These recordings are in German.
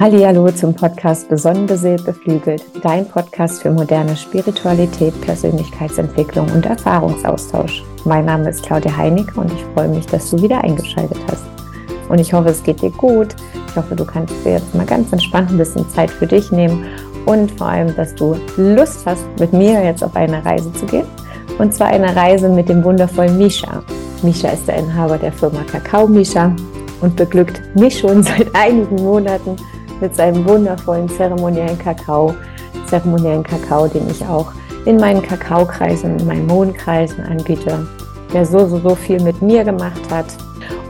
Hallo zum Podcast Besonnen beseelt beflügelt, dein Podcast für moderne Spiritualität, Persönlichkeitsentwicklung und Erfahrungsaustausch. Mein Name ist Claudia Heinecke und ich freue mich, dass du wieder eingeschaltet hast. Und ich hoffe, es geht dir gut. Ich hoffe, du kannst dir jetzt mal ganz entspannt ein bisschen Zeit für dich nehmen und vor allem, dass du Lust hast, mit mir jetzt auf eine Reise zu gehen. Und zwar eine Reise mit dem wundervollen Misha. Misha ist der Inhaber der Firma Kakao Misha und beglückt mich schon seit einigen Monaten mit seinem wundervollen zeremoniellen Kakao, zeremoniellen Kakao, den ich auch in meinen Kakaokreisen, in meinen Mondkreisen anbiete, der so, so, so viel mit mir gemacht hat.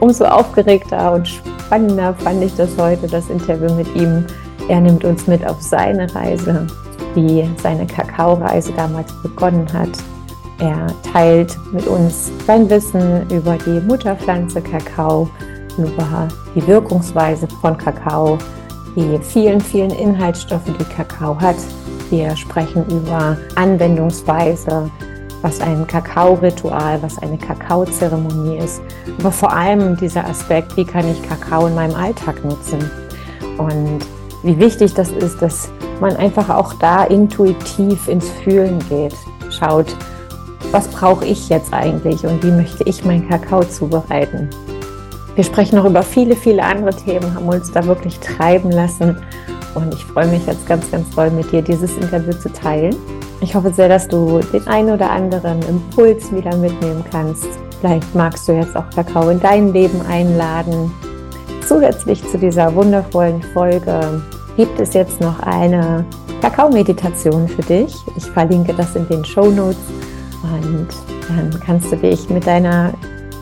Umso aufgeregter und spannender fand ich das heute, das Interview mit ihm. Er nimmt uns mit auf seine Reise, wie seine Kakaoreise damals begonnen hat. Er teilt mit uns sein Wissen über die Mutterpflanze Kakao, über die Wirkungsweise von Kakao, die vielen, vielen Inhaltsstoffe, die Kakao hat. Wir sprechen über Anwendungsweise, was ein Kakao-Ritual, was eine Kakaozeremonie ist. Aber vor allem dieser Aspekt, wie kann ich Kakao in meinem Alltag nutzen? Und wie wichtig das ist, dass man einfach auch da intuitiv ins Fühlen geht. Schaut, was brauche ich jetzt eigentlich und wie möchte ich meinen Kakao zubereiten? Wir sprechen noch über viele, viele andere Themen, haben uns da wirklich treiben lassen. Und ich freue mich jetzt ganz, ganz toll mit dir dieses Interview zu teilen. Ich hoffe sehr, dass du den einen oder anderen Impuls wieder mitnehmen kannst. Vielleicht magst du jetzt auch Kakao in dein Leben einladen. Zusätzlich zu dieser wundervollen Folge gibt es jetzt noch eine Kakao-Meditation für dich. Ich verlinke das in den Show Notes und dann kannst du dich mit deiner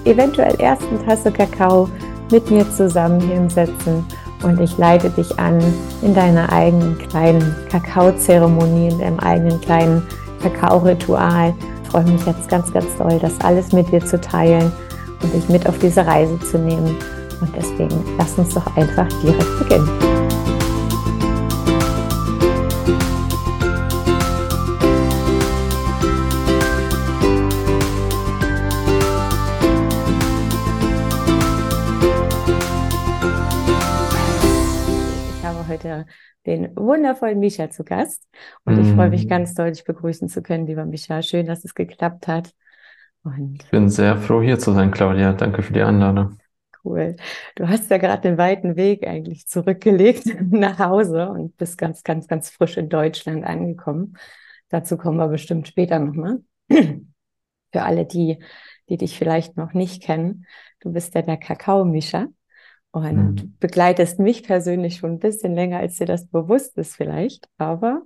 eventuell ersten Tasse Kakao mit mir zusammen hinsetzen und ich leite dich an in deiner eigenen kleinen Kakaozeremonie, in deinem eigenen kleinen Kakao-Ritual. Ich freue mich jetzt ganz, ganz doll, das alles mit dir zu teilen und dich mit auf diese Reise zu nehmen. Und deswegen lass uns doch einfach direkt beginnen. Heute den wundervollen Micha zu Gast. Und ich freue mich mm. ganz doll, dich begrüßen zu können, lieber Micha. Schön, dass es geklappt hat. Und ich bin sehr froh, hier zu sein, Claudia. Danke für die Einladung. Cool. Du hast ja gerade den weiten Weg eigentlich zurückgelegt nach Hause und bist ganz, ganz, ganz frisch in Deutschland angekommen. Dazu kommen wir bestimmt später nochmal. Für alle, die, die dich vielleicht noch nicht kennen, du bist ja der Kakao-Mischer und mhm. begleitest mich persönlich schon ein bisschen länger, als dir das bewusst ist vielleicht. Aber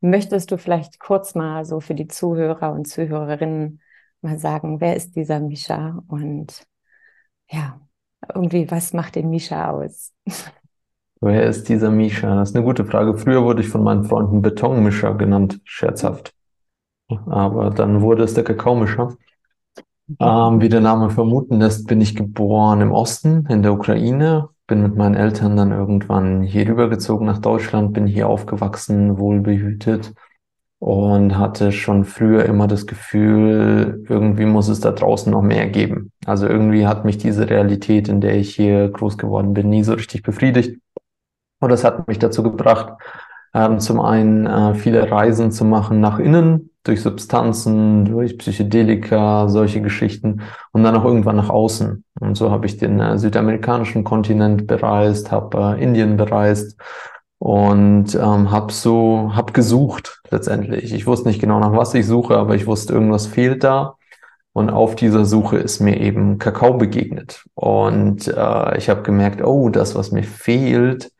möchtest du vielleicht kurz mal so für die Zuhörer und Zuhörerinnen mal sagen, wer ist dieser Misha und ja, irgendwie, was macht den Misha aus? Wer ist dieser Misha? Das ist eine gute Frage. Früher wurde ich von meinen Freunden Betonmischer genannt, scherzhaft. Aber dann wurde es der Kakaomischer. Ähm, wie der Name vermuten lässt, bin ich geboren im Osten, in der Ukraine, bin mit meinen Eltern dann irgendwann hier rübergezogen nach Deutschland, bin hier aufgewachsen, wohlbehütet und hatte schon früher immer das Gefühl, irgendwie muss es da draußen noch mehr geben. Also irgendwie hat mich diese Realität, in der ich hier groß geworden bin, nie so richtig befriedigt. Und das hat mich dazu gebracht, ähm, zum einen äh, viele Reisen zu machen nach innen, durch Substanzen, durch Psychedelika, solche Geschichten und dann auch irgendwann nach außen. Und so habe ich den äh, südamerikanischen Kontinent bereist, habe äh, Indien bereist und ähm, habe so hab gesucht letztendlich. Ich wusste nicht genau nach was ich suche, aber ich wusste irgendwas fehlt da. Und auf dieser Suche ist mir eben Kakao begegnet. Und äh, ich habe gemerkt, oh, das, was mir fehlt,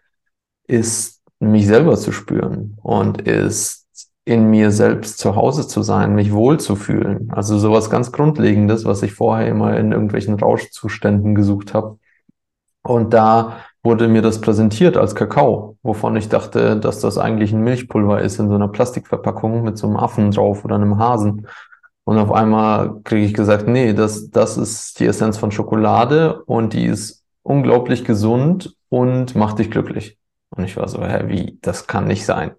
ist mich selber zu spüren und ist in mir selbst zu Hause zu sein, mich wohlzufühlen. Also sowas ganz Grundlegendes, was ich vorher immer in irgendwelchen Rauschzuständen gesucht habe. Und da wurde mir das präsentiert als Kakao, wovon ich dachte, dass das eigentlich ein Milchpulver ist in so einer Plastikverpackung mit so einem Affen drauf oder einem Hasen. Und auf einmal kriege ich gesagt, nee, das, das ist die Essenz von Schokolade und die ist unglaublich gesund und macht dich glücklich. Und ich war so, hä, wie, das kann nicht sein.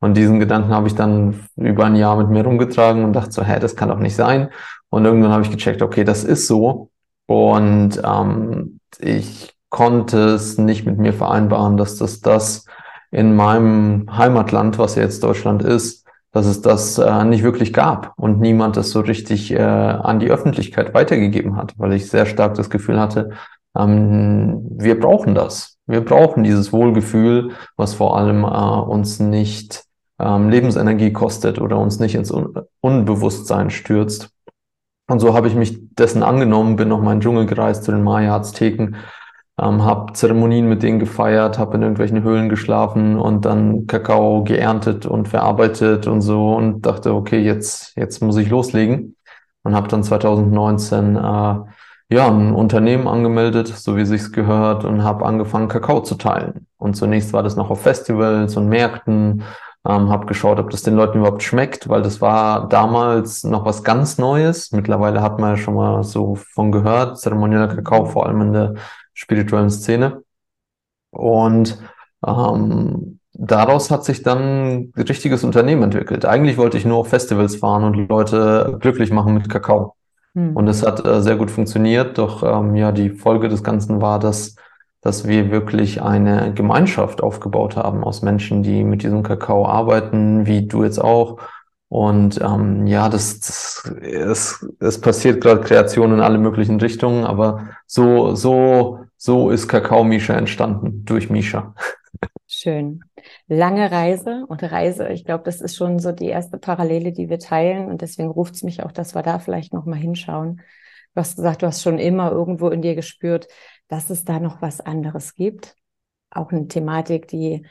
Und diesen Gedanken habe ich dann über ein Jahr mit mir rumgetragen und dachte so, hä, das kann doch nicht sein. Und irgendwann habe ich gecheckt, okay, das ist so. Und ähm, ich konnte es nicht mit mir vereinbaren, dass das das in meinem Heimatland, was jetzt Deutschland ist, dass es das äh, nicht wirklich gab und niemand das so richtig äh, an die Öffentlichkeit weitergegeben hat, weil ich sehr stark das Gefühl hatte, ähm, wir brauchen das. Wir brauchen dieses Wohlgefühl, was vor allem äh, uns nicht ähm, Lebensenergie kostet oder uns nicht ins Un Unbewusstsein stürzt. Und so habe ich mich dessen angenommen, bin noch mal in den Dschungel gereist zu den Maya-Azteken, ähm, habe Zeremonien mit denen gefeiert, habe in irgendwelchen Höhlen geschlafen und dann Kakao geerntet und verarbeitet und so und dachte, okay, jetzt, jetzt muss ich loslegen. Und habe dann 2019 äh, ja, ein Unternehmen angemeldet, so wie sich's gehört, und habe angefangen, Kakao zu teilen. Und zunächst war das noch auf Festivals und Märkten ähm, habe geschaut, ob das den Leuten überhaupt schmeckt, weil das war damals noch was ganz Neues. Mittlerweile hat man ja schon mal so von gehört, zeremonieller Kakao, vor allem in der spirituellen Szene. Und ähm, daraus hat sich dann ein richtiges Unternehmen entwickelt. Eigentlich wollte ich nur auf Festivals fahren und Leute glücklich machen mit Kakao. Mhm. Und es hat äh, sehr gut funktioniert, doch ähm, ja, die Folge des Ganzen war, dass dass wir wirklich eine Gemeinschaft aufgebaut haben aus Menschen, die mit diesem Kakao arbeiten, wie du jetzt auch. Und ähm, ja, das, das es, es passiert gerade Kreation in alle möglichen Richtungen, aber so, so, so ist Kakao Misha entstanden durch Misha. Schön. Lange Reise und Reise, ich glaube, das ist schon so die erste Parallele, die wir teilen. Und deswegen ruft es mich auch, dass wir da vielleicht nochmal hinschauen. Du hast gesagt, du hast schon immer irgendwo in dir gespürt, dass es da noch was anderes gibt. Auch eine Thematik, die,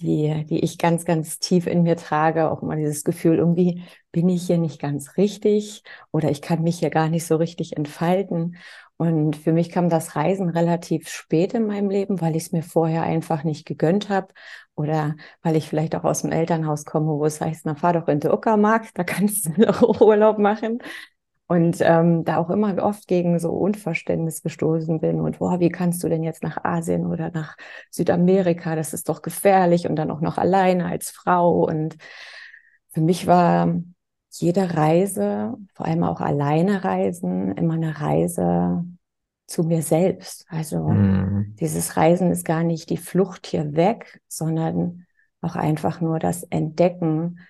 die, die ich ganz, ganz tief in mir trage. Auch mal dieses Gefühl, irgendwie bin ich hier nicht ganz richtig oder ich kann mich hier gar nicht so richtig entfalten. Und für mich kam das Reisen relativ spät in meinem Leben, weil ich es mir vorher einfach nicht gegönnt habe oder weil ich vielleicht auch aus dem Elternhaus komme, wo es heißt, na fahr doch in den Uckermark, da kannst du noch Urlaub machen. Und ähm, da auch immer oft gegen so Unverständnis gestoßen bin und boah, wie kannst du denn jetzt nach Asien oder nach Südamerika? Das ist doch gefährlich und dann auch noch alleine als Frau. Und für mich war jede Reise, vor allem auch alleine Reisen, immer eine Reise zu mir selbst. Also mhm. dieses Reisen ist gar nicht die Flucht hier weg, sondern auch einfach nur das Entdecken,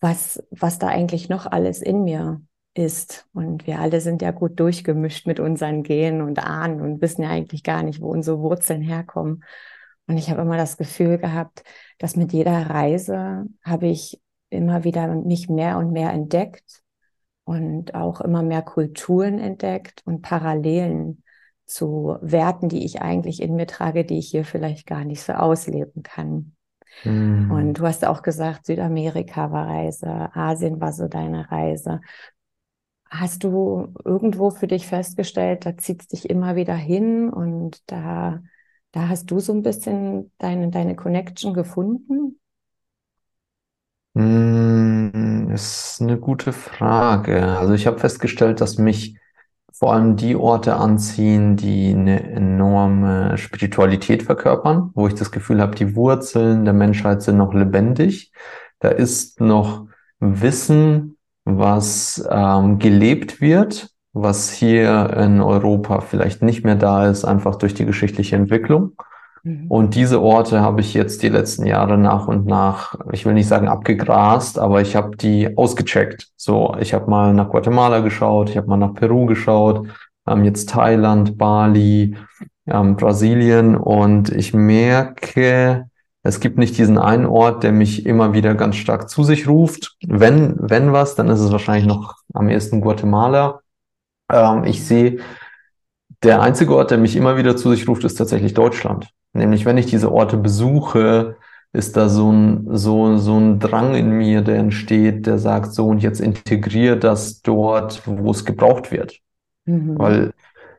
was, was da eigentlich noch alles in mir ist. Und wir alle sind ja gut durchgemischt mit unseren Genen und Ahnen und wissen ja eigentlich gar nicht, wo unsere Wurzeln herkommen. Und ich habe immer das Gefühl gehabt, dass mit jeder Reise habe ich immer wieder mich mehr und mehr entdeckt und auch immer mehr Kulturen entdeckt und Parallelen zu Werten, die ich eigentlich in mir trage, die ich hier vielleicht gar nicht so ausleben kann. Mm. Und du hast auch gesagt, Südamerika war Reise, Asien war so deine Reise. Hast du irgendwo für dich festgestellt, da zieht es dich immer wieder hin und da, da hast du so ein bisschen deine, deine Connection gefunden? Mm, ist eine gute Frage. Also ich habe festgestellt, dass mich vor allem die Orte anziehen, die eine enorme Spiritualität verkörpern, wo ich das Gefühl habe, die Wurzeln der Menschheit sind noch lebendig. Da ist noch Wissen was ähm, gelebt wird, was hier in Europa vielleicht nicht mehr da ist, einfach durch die geschichtliche Entwicklung. Mhm. Und diese Orte habe ich jetzt die letzten Jahre nach und nach, ich will nicht sagen abgegrast, aber ich habe die ausgecheckt. So, ich habe mal nach Guatemala geschaut, ich habe mal nach Peru geschaut, ähm, jetzt Thailand, Bali, ähm, Brasilien und ich merke, es gibt nicht diesen einen Ort, der mich immer wieder ganz stark zu sich ruft. Wenn, wenn was, dann ist es wahrscheinlich noch am ersten Guatemala. Ähm, ich sehe, der einzige Ort, der mich immer wieder zu sich ruft, ist tatsächlich Deutschland. Nämlich, wenn ich diese Orte besuche, ist da so ein, so, so ein Drang in mir, der entsteht, der sagt, so und jetzt integriere das dort, wo es gebraucht wird. Mhm. Weil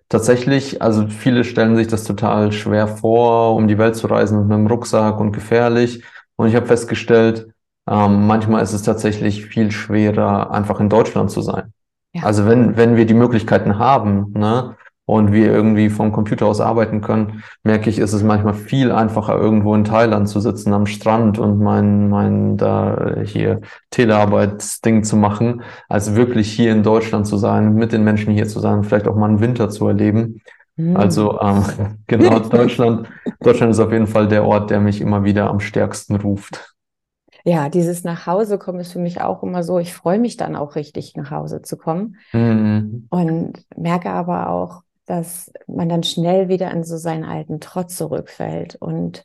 tatsächlich, also viele stellen sich das total schwer vor, um die Welt zu reisen mit einem Rucksack und gefährlich. Und ich habe festgestellt, ähm, manchmal ist es tatsächlich viel schwerer, einfach in Deutschland zu sein. Ja. Also wenn, wenn wir die Möglichkeiten haben, ne, und wir irgendwie vom Computer aus arbeiten können, merke ich, ist es manchmal viel einfacher, irgendwo in Thailand zu sitzen am Strand und mein, mein da hier Telearbeitsding zu machen, als wirklich hier in Deutschland zu sein, mit den Menschen hier zu sein, vielleicht auch mal einen Winter zu erleben. Mhm. Also ähm, genau, Deutschland, Deutschland ist auf jeden Fall der Ort, der mich immer wieder am stärksten ruft. Ja, dieses nach Hause kommen ist für mich auch immer so, ich freue mich dann auch richtig, nach Hause zu kommen. Mhm. Und merke aber auch, dass man dann schnell wieder in so seinen alten Trotz zurückfällt. Und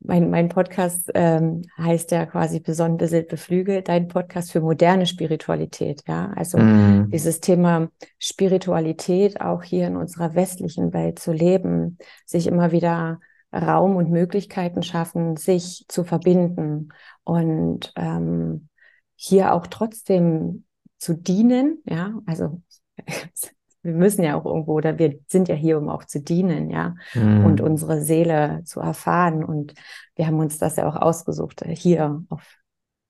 mein, mein Podcast ähm, heißt ja quasi besonnen beseelt beflügelt, dein Podcast für moderne Spiritualität. Ja, also mm. dieses Thema Spiritualität auch hier in unserer westlichen Welt zu leben, sich immer wieder Raum und Möglichkeiten schaffen, sich zu verbinden und ähm, hier auch trotzdem zu dienen. Ja, also wir müssen ja auch irgendwo, oder wir sind ja hier, um auch zu dienen, ja, mhm. und unsere Seele zu erfahren. Und wir haben uns das ja auch ausgesucht, hier auf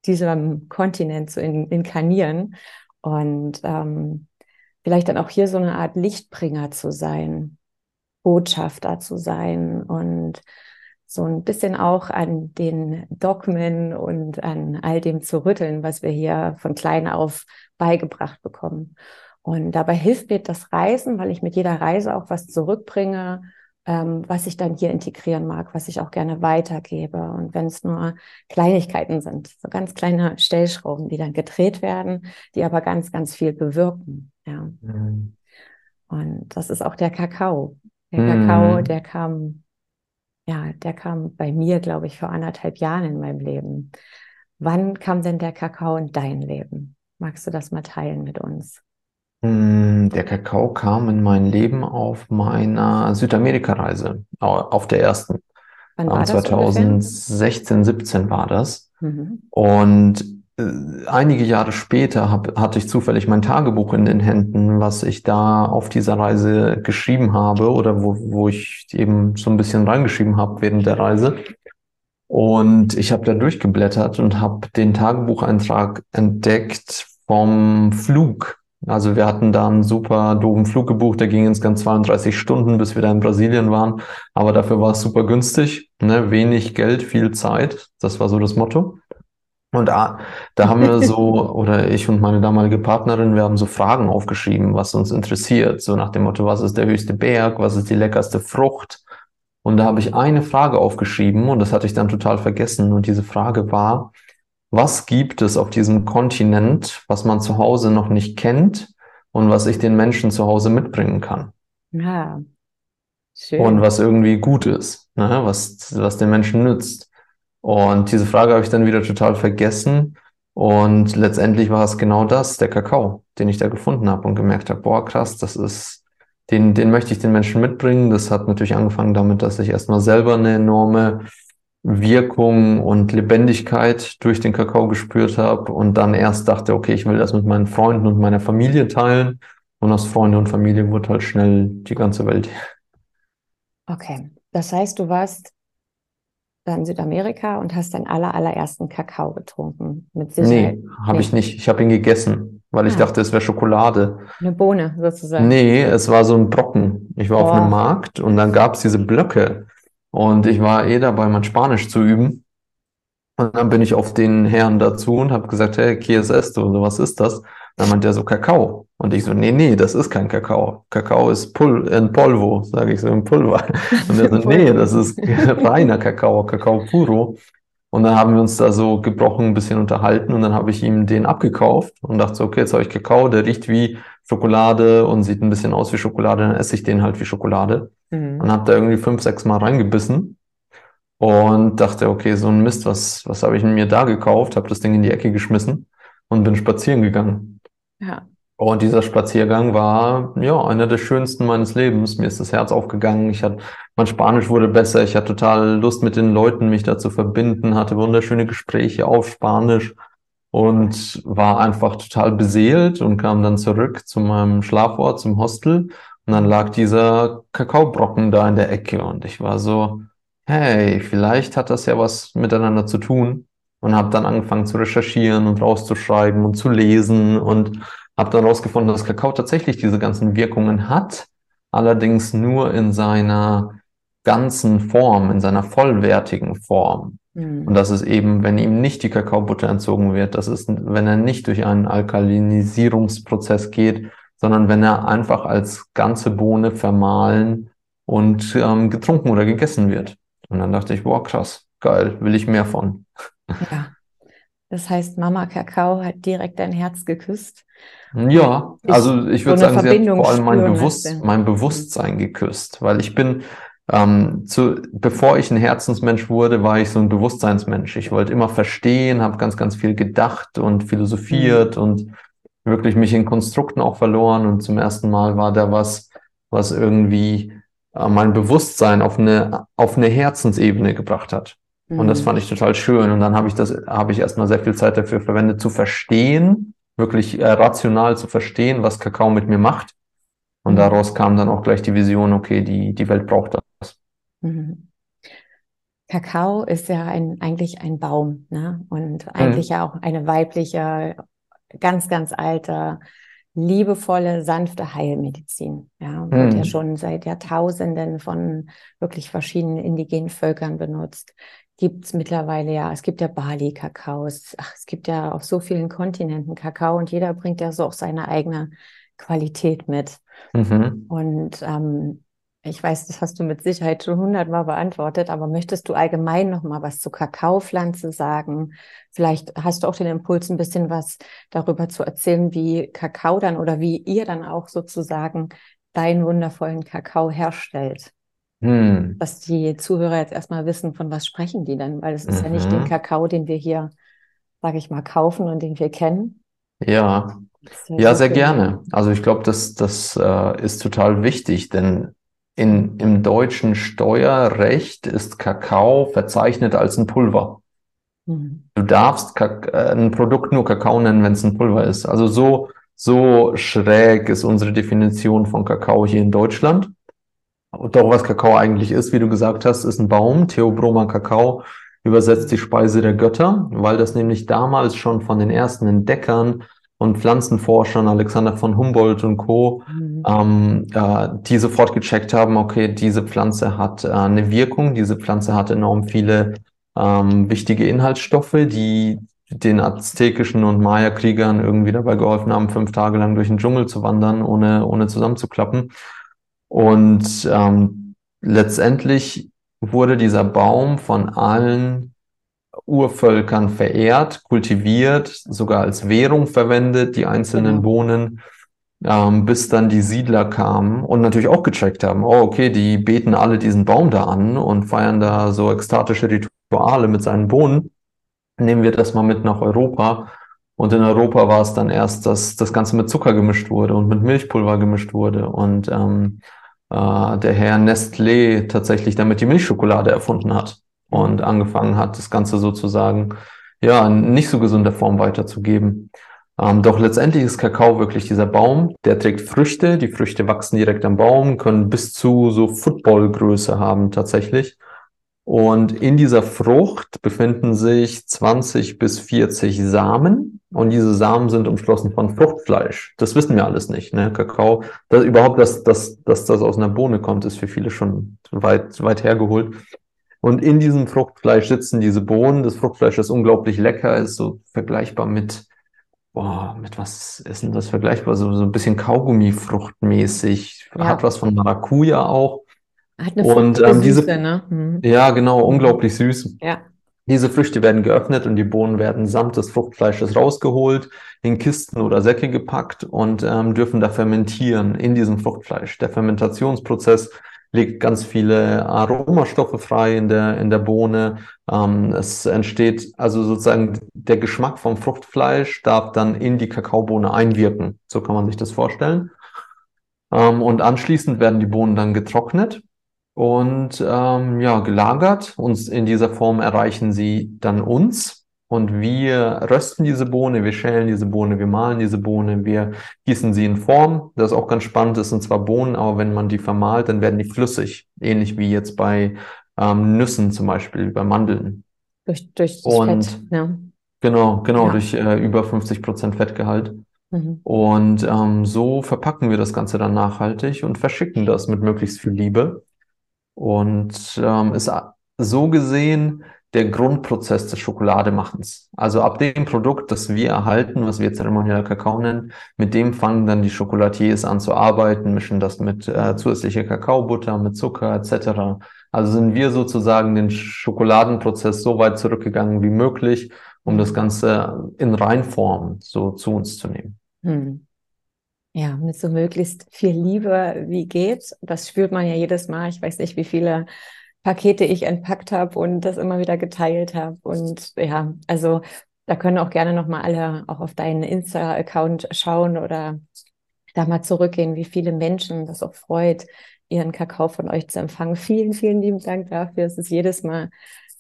diesem Kontinent zu in, inkarnieren und ähm, vielleicht dann auch hier so eine Art Lichtbringer zu sein, Botschafter zu sein und so ein bisschen auch an den Dogmen und an all dem zu rütteln, was wir hier von klein auf beigebracht bekommen. Und dabei hilft mir das Reisen, weil ich mit jeder Reise auch was zurückbringe, ähm, was ich dann hier integrieren mag, was ich auch gerne weitergebe. Und wenn es nur Kleinigkeiten sind, so ganz kleine Stellschrauben, die dann gedreht werden, die aber ganz, ganz viel bewirken. Ja. Mhm. Und das ist auch der Kakao. Der mhm. Kakao, der kam, ja, der kam bei mir, glaube ich, vor anderthalb Jahren in meinem Leben. Wann kam denn der Kakao in dein Leben? Magst du das mal teilen mit uns? Hm, der Kakao kam in mein Leben auf meiner Südamerika-Reise, auf der ersten. Wann war 2016, das 17 war das. Mhm. Und äh, einige Jahre später hab, hatte ich zufällig mein Tagebuch in den Händen, was ich da auf dieser Reise geschrieben habe oder wo, wo ich eben so ein bisschen reingeschrieben habe während der Reise. Und ich habe da durchgeblättert und habe den Tagebucheintrag entdeckt vom Flug also wir hatten da einen super doofen Flug gebucht, der ging insgesamt 32 Stunden, bis wir da in Brasilien waren. Aber dafür war es super günstig. Ne? Wenig Geld, viel Zeit. Das war so das Motto. Und da, da haben wir so, oder ich und meine damalige Partnerin, wir haben so Fragen aufgeschrieben, was uns interessiert. So nach dem Motto, was ist der höchste Berg, was ist die leckerste Frucht? Und da habe ich eine Frage aufgeschrieben und das hatte ich dann total vergessen. Und diese Frage war, was gibt es auf diesem Kontinent, was man zu Hause noch nicht kennt und was ich den Menschen zu Hause mitbringen kann. Ja, schön. Und was irgendwie gut ist, ne? was, was den Menschen nützt. Und diese Frage habe ich dann wieder total vergessen. Und letztendlich war es genau das, der Kakao, den ich da gefunden habe und gemerkt habe, boah, krass, das ist, den, den möchte ich den Menschen mitbringen. Das hat natürlich angefangen damit, dass ich erstmal selber eine enorme Wirkung und Lebendigkeit durch den Kakao gespürt habe und dann erst dachte, okay, ich will das mit meinen Freunden und meiner Familie teilen. Und aus Freunde und Familie wurde halt schnell die ganze Welt. Okay, das heißt, du warst in Südamerika und hast deinen aller, allerersten Kakao getrunken. Mit Sicherheit. Nee, habe ich nicht. Ich habe ihn gegessen, weil ah. ich dachte, es wäre Schokolade. Eine Bohne sozusagen. Nee, es war so ein Brocken. Ich war oh. auf einem Markt und dann gab es diese Blöcke. Und ich war eh dabei, mein Spanisch zu üben. Und dann bin ich auf den Herrn dazu und habe gesagt, hey, ¿qué es esto? So, was ist das? Dann meint er so, Kakao. Und ich so, nee, nee, das ist kein Kakao. Kakao ist Pul in Polvo, sage ich so, im Pulver. Und er so, nee, das ist reiner Kakao, Kakao puro. Und dann haben wir uns da so gebrochen ein bisschen unterhalten und dann habe ich ihm den abgekauft und dachte so, okay, jetzt habe ich Kakao, der riecht wie Schokolade und sieht ein bisschen aus wie Schokolade, dann esse ich den halt wie Schokolade. Mhm. Und habe da irgendwie fünf, sechs Mal reingebissen und dachte, okay, so ein Mist, was, was habe ich mir da gekauft? Habe das Ding in die Ecke geschmissen und bin spazieren gegangen. Ja. Und dieser Spaziergang war ja einer der schönsten meines Lebens. Mir ist das Herz aufgegangen. Ich hatte, mein Spanisch wurde besser. Ich hatte total Lust mit den Leuten, mich da zu verbinden, hatte wunderschöne Gespräche auf Spanisch und war einfach total beseelt und kam dann zurück zu meinem Schlafort, zum Hostel und dann lag dieser Kakaobrocken da in der Ecke und ich war so, hey, vielleicht hat das ja was miteinander zu tun und habe dann angefangen zu recherchieren und rauszuschreiben und zu lesen und habe dann rausgefunden, dass Kakao tatsächlich diese ganzen Wirkungen hat, allerdings nur in seiner ganzen Form, in seiner vollwertigen Form. Mhm. Und das ist eben, wenn ihm nicht die Kakaobutter entzogen wird, das ist, wenn er nicht durch einen Alkalinisierungsprozess geht, sondern wenn er einfach als ganze Bohne vermahlen und ähm, getrunken oder gegessen wird. Und dann dachte ich, boah, krass, geil, will ich mehr von. Ja. Das heißt, Mama Kakao hat direkt dein Herz geküsst. Ja, also ich würde so sagen, sie hat vor allem mein, Bewusst mein Bewusstsein geküsst, weil ich bin, ähm, zu, bevor ich ein Herzensmensch wurde, war ich so ein Bewusstseinsmensch. Ich wollte immer verstehen, habe ganz, ganz viel gedacht und philosophiert mhm. und wirklich mich in Konstrukten auch verloren. Und zum ersten Mal war da was, was irgendwie äh, mein Bewusstsein auf eine, auf eine Herzensebene gebracht hat. Mhm. Und das mhm. fand ich total schön. Und dann habe ich das, habe ich erstmal sehr viel Zeit dafür verwendet, zu verstehen, wirklich äh, rational zu verstehen, was Kakao mit mir macht. Und mhm. daraus kam dann auch gleich die Vision, okay, die, die Welt braucht das. Mhm. Kakao ist ja ein, eigentlich ein Baum, ne? Und eigentlich mhm. ja auch eine weibliche, ganz, ganz alte liebevolle, sanfte Heilmedizin. Ja, wird mhm. ja schon seit Jahrtausenden von wirklich verschiedenen indigenen Völkern benutzt. Gibt es mittlerweile ja, es gibt ja Bali-Kakaos, es gibt ja auf so vielen Kontinenten Kakao und jeder bringt ja so auch seine eigene Qualität mit. Mhm. Und ähm, ich weiß, das hast du mit Sicherheit schon hundertmal beantwortet, aber möchtest du allgemein noch mal was zur Kakaopflanze sagen? Vielleicht hast du auch den Impuls, ein bisschen was darüber zu erzählen, wie Kakao dann oder wie ihr dann auch sozusagen deinen wundervollen Kakao herstellt. Hm. Dass die Zuhörer jetzt erstmal wissen, von was sprechen die denn, weil es ist mhm. ja nicht den mhm. Kakao, den wir hier, sage ich mal, kaufen und den wir kennen. Ja, ja, sehr gerne. Also ich glaube, das, das äh, ist total wichtig, denn in, Im deutschen Steuerrecht ist Kakao verzeichnet als ein Pulver. Mhm. Du darfst Kak äh, ein Produkt nur Kakao nennen, wenn es ein Pulver ist. Also so, so schräg ist unsere Definition von Kakao hier in Deutschland. Doch was Kakao eigentlich ist, wie du gesagt hast, ist ein Baum. Theobroma Kakao übersetzt die Speise der Götter, weil das nämlich damals schon von den ersten Entdeckern und Pflanzenforschern, Alexander von Humboldt und Co., mhm. ähm, äh, die sofort gecheckt haben, okay, diese Pflanze hat äh, eine Wirkung, diese Pflanze hat enorm viele ähm, wichtige Inhaltsstoffe, die den aztekischen und Maya-Kriegern irgendwie dabei geholfen haben, fünf Tage lang durch den Dschungel zu wandern, ohne, ohne zusammenzuklappen. Und ähm, letztendlich wurde dieser Baum von allen Urvölkern verehrt, kultiviert, sogar als Währung verwendet, die einzelnen genau. Bohnen, ähm, bis dann die Siedler kamen und natürlich auch gecheckt haben, oh, okay, die beten alle diesen Baum da an und feiern da so ekstatische Rituale mit seinen Bohnen. Nehmen wir das mal mit nach Europa. Und in Europa war es dann erst, dass das Ganze mit Zucker gemischt wurde und mit Milchpulver gemischt wurde. Und ähm, äh, der Herr Nestlé tatsächlich damit die Milchschokolade erfunden hat und angefangen hat, das Ganze sozusagen ja in nicht so gesunder Form weiterzugeben. Ähm, doch letztendlich ist Kakao wirklich dieser Baum, der trägt Früchte. Die Früchte wachsen direkt am Baum, können bis zu so Footballgröße haben tatsächlich. Und in dieser Frucht befinden sich 20 bis 40 Samen. Und diese Samen sind umschlossen von Fruchtfleisch. Das wissen wir alles nicht. Ne? Kakao, das, überhaupt, dass, dass, dass das aus einer Bohne kommt, ist für viele schon weit, weit hergeholt. Und in diesem Fruchtfleisch sitzen diese Bohnen. Das Fruchtfleisch ist unglaublich lecker, ist so vergleichbar mit, boah, mit was ist denn das vergleichbar? So, so ein bisschen Kaugummi-fruchtmäßig. Ja. Hat was von Maracuja auch. Hat eine und ähm, diese, Süße, ne? Mhm. Ja, genau, unglaublich süß. Ja. Diese Früchte werden geöffnet und die Bohnen werden samt des Fruchtfleisches rausgeholt, in Kisten oder Säcke gepackt und ähm, dürfen da fermentieren in diesem Fruchtfleisch. Der Fermentationsprozess legt ganz viele Aromastoffe frei in der, in der Bohne. Ähm, es entsteht also sozusagen der Geschmack vom Fruchtfleisch darf dann in die Kakaobohne einwirken. So kann man sich das vorstellen. Ähm, und anschließend werden die Bohnen dann getrocknet und ähm, ja, gelagert. Und in dieser Form erreichen sie dann uns. Und wir rösten diese Bohne, wir schälen diese Bohne, wir mahlen diese Bohne, wir gießen sie in Form. Das ist auch ganz spannend, das sind zwar Bohnen, aber wenn man die vermahlt, dann werden die flüssig. Ähnlich wie jetzt bei ähm, Nüssen zum Beispiel, bei Mandeln. Durch, durch das Und, Fett, ja. Genau, genau, ja. durch äh, über 50 Prozent Fettgehalt. Mhm. Und ähm, so verpacken wir das Ganze dann nachhaltig und verschicken das mit möglichst viel Liebe. Und ähm, ist so gesehen der Grundprozess des Schokolademachens. Also ab dem Produkt, das wir erhalten, was wir zeremoniell Kakao nennen, mit dem fangen dann die Chocolatiers an zu arbeiten, mischen das mit äh, zusätzlicher Kakaobutter, mit Zucker etc. Also sind wir sozusagen den Schokoladenprozess so weit zurückgegangen wie möglich, um das Ganze in Reinform so zu uns zu nehmen. Hm. Ja, mit so möglichst viel Liebe wie geht. Das spürt man ja jedes Mal. Ich weiß nicht, wie viele Pakete ich entpackt habe und das immer wieder geteilt habe. Und ja, also da können auch gerne nochmal alle auch auf deinen Insta-Account schauen oder da mal zurückgehen, wie viele Menschen das auch freut, ihren Kakao von euch zu empfangen. Vielen, vielen lieben Dank dafür. Es ist jedes Mal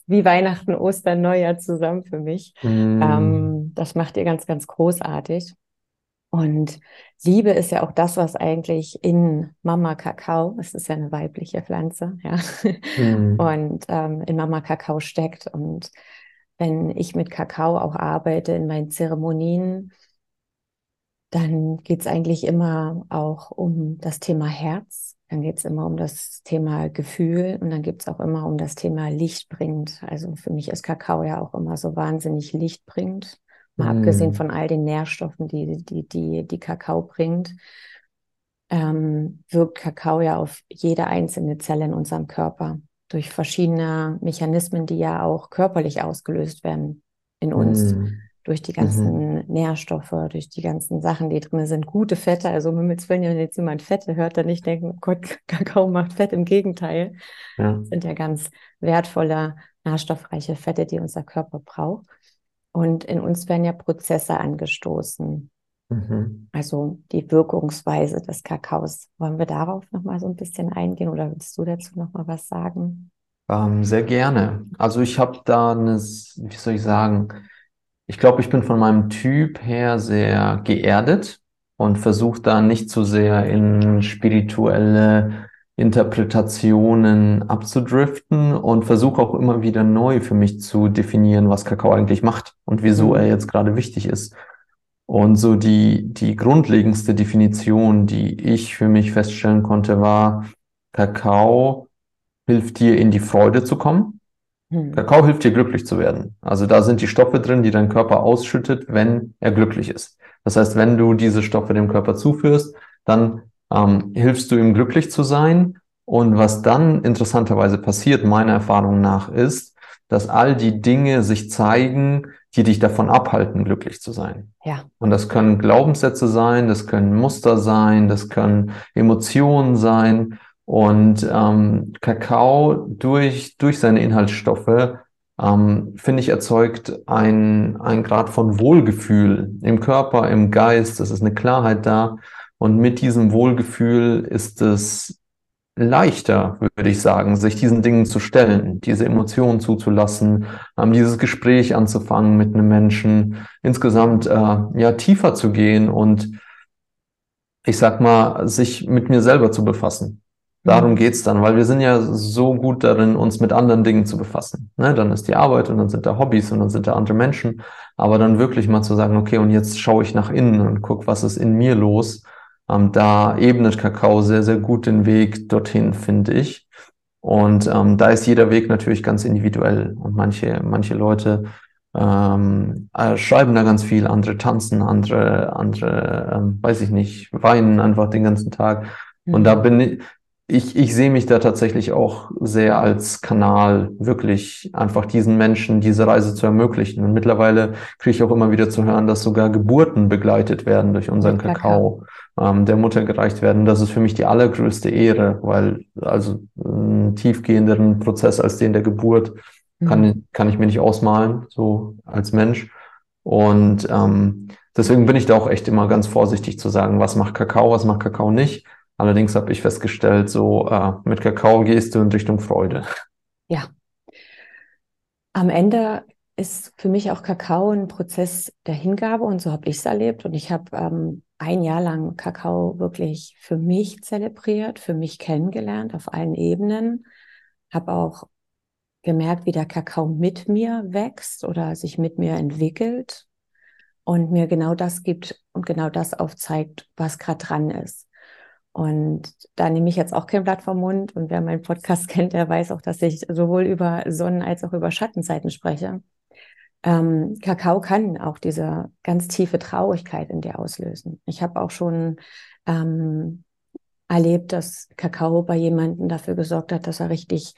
wie Weihnachten, Ostern, Neujahr zusammen für mich. Mm. Ähm, das macht ihr ganz, ganz großartig. Und Liebe ist ja auch das, was eigentlich in Mama Kakao, es ist ja eine weibliche Pflanze, ja, mhm. und ähm, in Mama Kakao steckt. Und wenn ich mit Kakao auch arbeite in meinen Zeremonien, dann geht es eigentlich immer auch um das Thema Herz, dann geht es immer um das Thema Gefühl und dann geht es auch immer um das Thema Lichtbringend. Also für mich ist Kakao ja auch immer so wahnsinnig lichtbringend. Mal mm. abgesehen von all den Nährstoffen, die die, die, die Kakao bringt, ähm, wirkt Kakao ja auf jede einzelne Zelle in unserem Körper durch verschiedene Mechanismen, die ja auch körperlich ausgelöst werden in uns. Mm. Durch die ganzen mhm. Nährstoffe, durch die ganzen Sachen, die drin sind. Gute Fette, also um Himmels Willen, wenn jetzt jemand Fette hört, dann nicht denken, oh Gott, Kakao macht Fett. Im Gegenteil. Ja. Das sind ja ganz wertvolle, nährstoffreiche Fette, die unser Körper braucht. Und in uns werden ja Prozesse angestoßen. Mhm. Also die Wirkungsweise des Kakaos. Wollen wir darauf nochmal so ein bisschen eingehen oder willst du dazu nochmal was sagen? Ähm, sehr gerne. Also ich habe da eine, wie soll ich sagen, ich glaube, ich bin von meinem Typ her sehr geerdet und versuche da nicht zu sehr in spirituelle Interpretationen abzudriften und versuche auch immer wieder neu für mich zu definieren, was Kakao eigentlich macht und wieso mhm. er jetzt gerade wichtig ist. Und so die, die grundlegendste Definition, die ich für mich feststellen konnte, war, Kakao hilft dir in die Freude zu kommen. Mhm. Kakao hilft dir glücklich zu werden. Also da sind die Stoffe drin, die dein Körper ausschüttet, wenn er glücklich ist. Das heißt, wenn du diese Stoffe dem Körper zuführst, dann ähm, hilfst du ihm glücklich zu sein. Und was dann interessanterweise passiert, meiner Erfahrung nach, ist, dass all die Dinge sich zeigen, die dich davon abhalten, glücklich zu sein. Ja. Und das können Glaubenssätze sein, das können Muster sein, das können Emotionen sein. Und ähm, Kakao durch, durch seine Inhaltsstoffe, ähm, finde ich, erzeugt ein, ein Grad von Wohlgefühl im Körper, im Geist. Es ist eine Klarheit da. Und mit diesem Wohlgefühl ist es leichter, würde ich sagen, sich diesen Dingen zu stellen, diese Emotionen zuzulassen, ähm, dieses Gespräch anzufangen mit einem Menschen, insgesamt äh, ja tiefer zu gehen und ich sag mal, sich mit mir selber zu befassen. Darum mhm. geht's dann, weil wir sind ja so gut darin, uns mit anderen Dingen zu befassen. Ne? Dann ist die Arbeit und dann sind da Hobbys und dann sind da andere Menschen. Aber dann wirklich mal zu sagen, okay, und jetzt schaue ich nach innen und guck, was ist in mir los ähm, da ebnet Kakao sehr, sehr gut den Weg dorthin, finde ich. Und ähm, da ist jeder Weg natürlich ganz individuell. Und manche, manche Leute ähm, äh, schreiben da ganz viel, andere tanzen, andere, andere, ähm, weiß ich nicht, weinen einfach den ganzen Tag. Mhm. Und da mhm. bin ich, ich, ich sehe mich da tatsächlich auch sehr als Kanal, wirklich einfach diesen Menschen diese Reise zu ermöglichen. Und mittlerweile kriege ich auch immer wieder zu hören, dass sogar Geburten begleitet werden durch unseren Kakao, ähm, der Mutter gereicht werden. Das ist für mich die allergrößte Ehre, weil also einen tiefgehenderen Prozess als den der Geburt mhm. kann, kann ich mir nicht ausmalen, so als Mensch. Und ähm, deswegen bin ich da auch echt immer ganz vorsichtig zu sagen, was macht Kakao, was macht Kakao nicht Allerdings habe ich festgestellt, so äh, mit Kakao gehst du in Richtung Freude. Ja. Am Ende ist für mich auch Kakao ein Prozess der Hingabe und so habe ich es erlebt. Und ich habe ähm, ein Jahr lang Kakao wirklich für mich zelebriert, für mich kennengelernt auf allen Ebenen. Habe auch gemerkt, wie der Kakao mit mir wächst oder sich mit mir entwickelt und mir genau das gibt und genau das aufzeigt, was gerade dran ist. Und da nehme ich jetzt auch kein Blatt vom Mund. Und wer meinen Podcast kennt, der weiß auch, dass ich sowohl über Sonnen- als auch über Schattenzeiten spreche. Ähm, Kakao kann auch diese ganz tiefe Traurigkeit in dir auslösen. Ich habe auch schon ähm, erlebt, dass Kakao bei jemandem dafür gesorgt hat, dass er richtig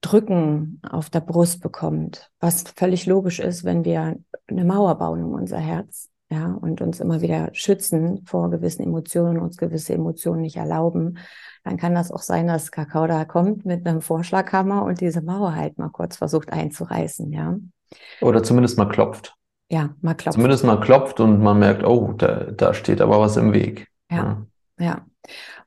Drücken auf der Brust bekommt, was völlig logisch ist, wenn wir eine Mauer bauen um unser Herz ja, und uns immer wieder schützen vor gewissen Emotionen, uns gewisse Emotionen nicht erlauben, dann kann das auch sein, dass Kakao da kommt mit einem Vorschlaghammer und diese Mauer halt mal kurz versucht einzureißen, ja. Oder zumindest mal klopft. Ja, mal klopft. Zumindest mal klopft und man merkt, oh, da, da steht aber was im Weg. Ja, ja. ja.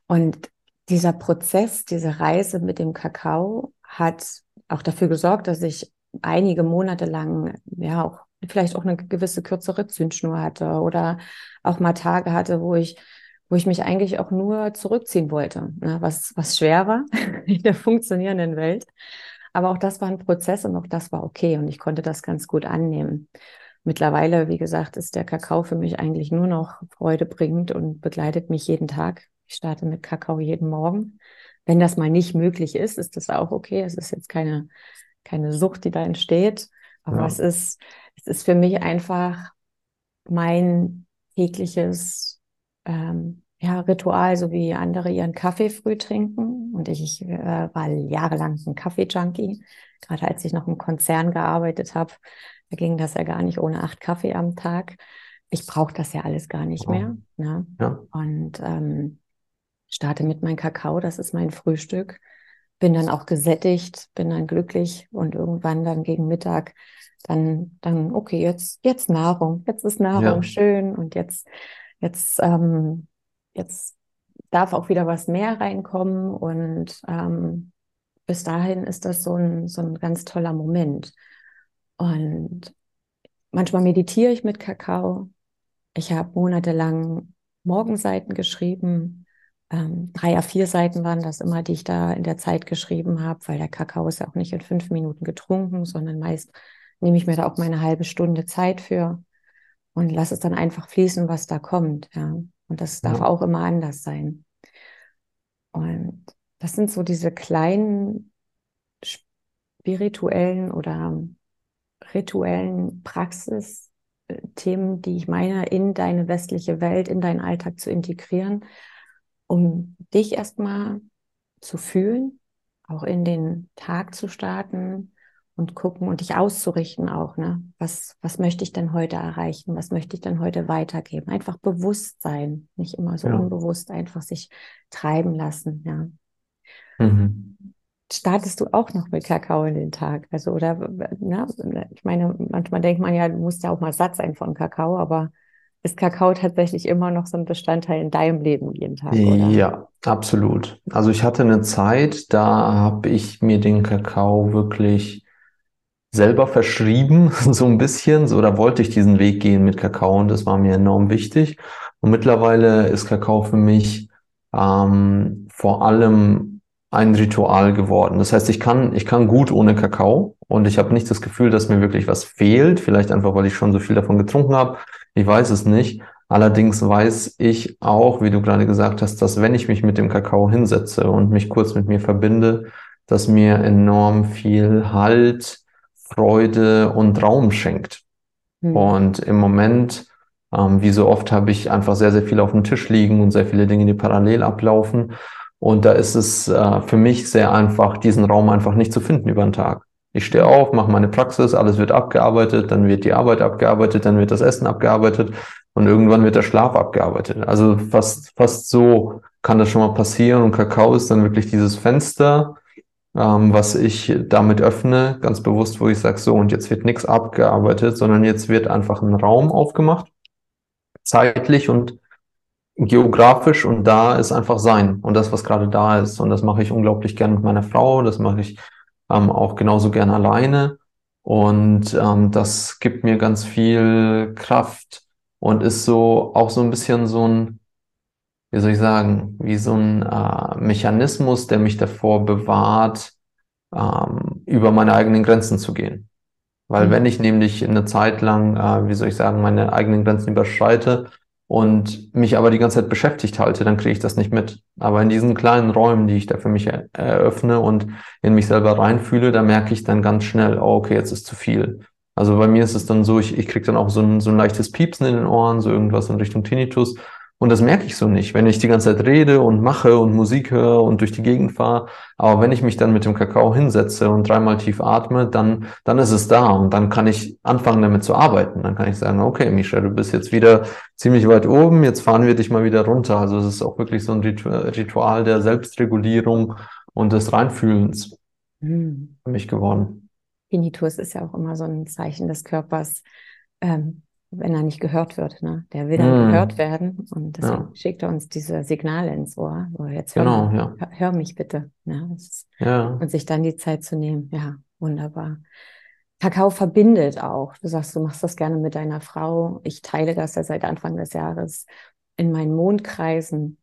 Und dieser Prozess, diese Reise mit dem Kakao hat auch dafür gesorgt, dass ich einige Monate lang ja auch vielleicht auch eine gewisse kürzere Zündschnur hatte oder auch mal Tage hatte, wo ich, wo ich mich eigentlich auch nur zurückziehen wollte, ne? was, was schwer war in der funktionierenden Welt. Aber auch das war ein Prozess und auch das war okay und ich konnte das ganz gut annehmen. Mittlerweile, wie gesagt, ist der Kakao für mich eigentlich nur noch Freude bringend und begleitet mich jeden Tag. Ich starte mit Kakao jeden Morgen. Wenn das mal nicht möglich ist, ist das auch okay. Es ist jetzt keine, keine Sucht, die da entsteht. Aber ja. es ist, es ist für mich einfach mein tägliches ähm, ja, Ritual, so wie andere ihren Kaffee früh trinken. Und ich, ich äh, war jahrelang ein Kaffee-Junkie. Gerade als ich noch im Konzern gearbeitet habe, da ging das ja gar nicht ohne acht Kaffee am Tag. Ich brauche das ja alles gar nicht mehr. Ne? Ja. Und ähm, starte mit meinem Kakao, das ist mein Frühstück. Bin dann auch gesättigt, bin dann glücklich und irgendwann dann gegen Mittag dann, dann, okay, jetzt, jetzt Nahrung, jetzt ist Nahrung ja. schön und jetzt, jetzt, ähm, jetzt darf auch wieder was mehr reinkommen und ähm, bis dahin ist das so ein, so ein ganz toller Moment. Und manchmal meditiere ich mit Kakao. Ich habe monatelang Morgenseiten geschrieben. Ähm, drei vier Seiten waren das immer, die ich da in der Zeit geschrieben habe, weil der Kakao ist ja auch nicht in fünf Minuten getrunken, sondern meist nehme ich mir da auch meine halbe Stunde Zeit für und lasse es dann einfach fließen, was da kommt. Ja. Und das darf ja. auch immer anders sein. Und das sind so diese kleinen spirituellen oder rituellen Praxisthemen, die ich meine, in deine westliche Welt, in deinen Alltag zu integrieren, um dich erstmal zu fühlen, auch in den Tag zu starten, und gucken und dich auszurichten auch, ne? Was, was möchte ich denn heute erreichen? Was möchte ich denn heute weitergeben? Einfach bewusst sein, nicht immer so ja. unbewusst einfach sich treiben lassen, ja. Mhm. Startest du auch noch mit Kakao in den Tag? Also, oder, ne? Ich meine, manchmal denkt man ja, du musst ja auch mal satt sein von Kakao, aber ist Kakao tatsächlich immer noch so ein Bestandteil in deinem Leben jeden Tag, oder? Ja, absolut. Also ich hatte eine Zeit, da habe ich mir den Kakao wirklich selber verschrieben, so ein bisschen, so da wollte ich diesen Weg gehen mit Kakao und das war mir enorm wichtig. Und mittlerweile ist Kakao für mich ähm, vor allem ein Ritual geworden. Das heißt, ich kann, ich kann gut ohne Kakao und ich habe nicht das Gefühl, dass mir wirklich was fehlt. Vielleicht einfach, weil ich schon so viel davon getrunken habe. Ich weiß es nicht. Allerdings weiß ich auch, wie du gerade gesagt hast, dass wenn ich mich mit dem Kakao hinsetze und mich kurz mit mir verbinde, dass mir enorm viel Halt, Freude und Raum schenkt. Mhm. Und im Moment, ähm, wie so oft, habe ich einfach sehr, sehr viel auf dem Tisch liegen und sehr viele Dinge, die parallel ablaufen. Und da ist es äh, für mich sehr einfach, diesen Raum einfach nicht zu finden über den Tag. Ich stehe auf, mache meine Praxis, alles wird abgearbeitet, dann wird die Arbeit abgearbeitet, dann wird das Essen abgearbeitet und irgendwann wird der Schlaf abgearbeitet. Also fast, fast so kann das schon mal passieren und Kakao ist dann wirklich dieses Fenster, ähm, was ich damit öffne, ganz bewusst, wo ich sage, so, und jetzt wird nichts abgearbeitet, sondern jetzt wird einfach ein Raum aufgemacht, zeitlich und geografisch und da ist einfach sein und das, was gerade da ist. Und das mache ich unglaublich gern mit meiner Frau, das mache ich ähm, auch genauso gern alleine. Und ähm, das gibt mir ganz viel Kraft und ist so auch so ein bisschen so ein wie soll ich sagen, wie so ein äh, Mechanismus, der mich davor bewahrt, ähm, über meine eigenen Grenzen zu gehen. Weil mhm. wenn ich nämlich eine Zeit lang, äh, wie soll ich sagen, meine eigenen Grenzen überschreite, und mich aber die ganze Zeit beschäftigt halte, dann kriege ich das nicht mit. Aber in diesen kleinen Räumen, die ich da für mich eröffne und in mich selber reinfühle, da merke ich dann ganz schnell, oh, okay, jetzt ist zu viel. Also bei mir ist es dann so, ich, ich kriege dann auch so ein, so ein leichtes Piepsen in den Ohren, so irgendwas in Richtung Tinnitus. Und das merke ich so nicht, wenn ich die ganze Zeit rede und mache und Musik höre und durch die Gegend fahre. Aber wenn ich mich dann mit dem Kakao hinsetze und dreimal tief atme, dann, dann ist es da und dann kann ich anfangen damit zu arbeiten. Dann kann ich sagen, okay, Misha, du bist jetzt wieder ziemlich weit oben, jetzt fahren wir dich mal wieder runter. Also es ist auch wirklich so ein Ritual der Selbstregulierung und des Reinfühlens hm. für mich geworden. Tinnitus ist ja auch immer so ein Zeichen des Körpers, ähm, wenn er nicht gehört wird. Ne? Der will dann mm. gehört werden und deswegen ja. schickt er uns diese Signale ins Ohr. So, jetzt hör, genau, ja. hör, hör, mich bitte. Ne? Ist, ja. Und sich dann die Zeit zu nehmen. Ja, wunderbar. Kakao verbindet auch. Du sagst, du machst das gerne mit deiner Frau. Ich teile das ja seit Anfang des Jahres in meinen Mondkreisen.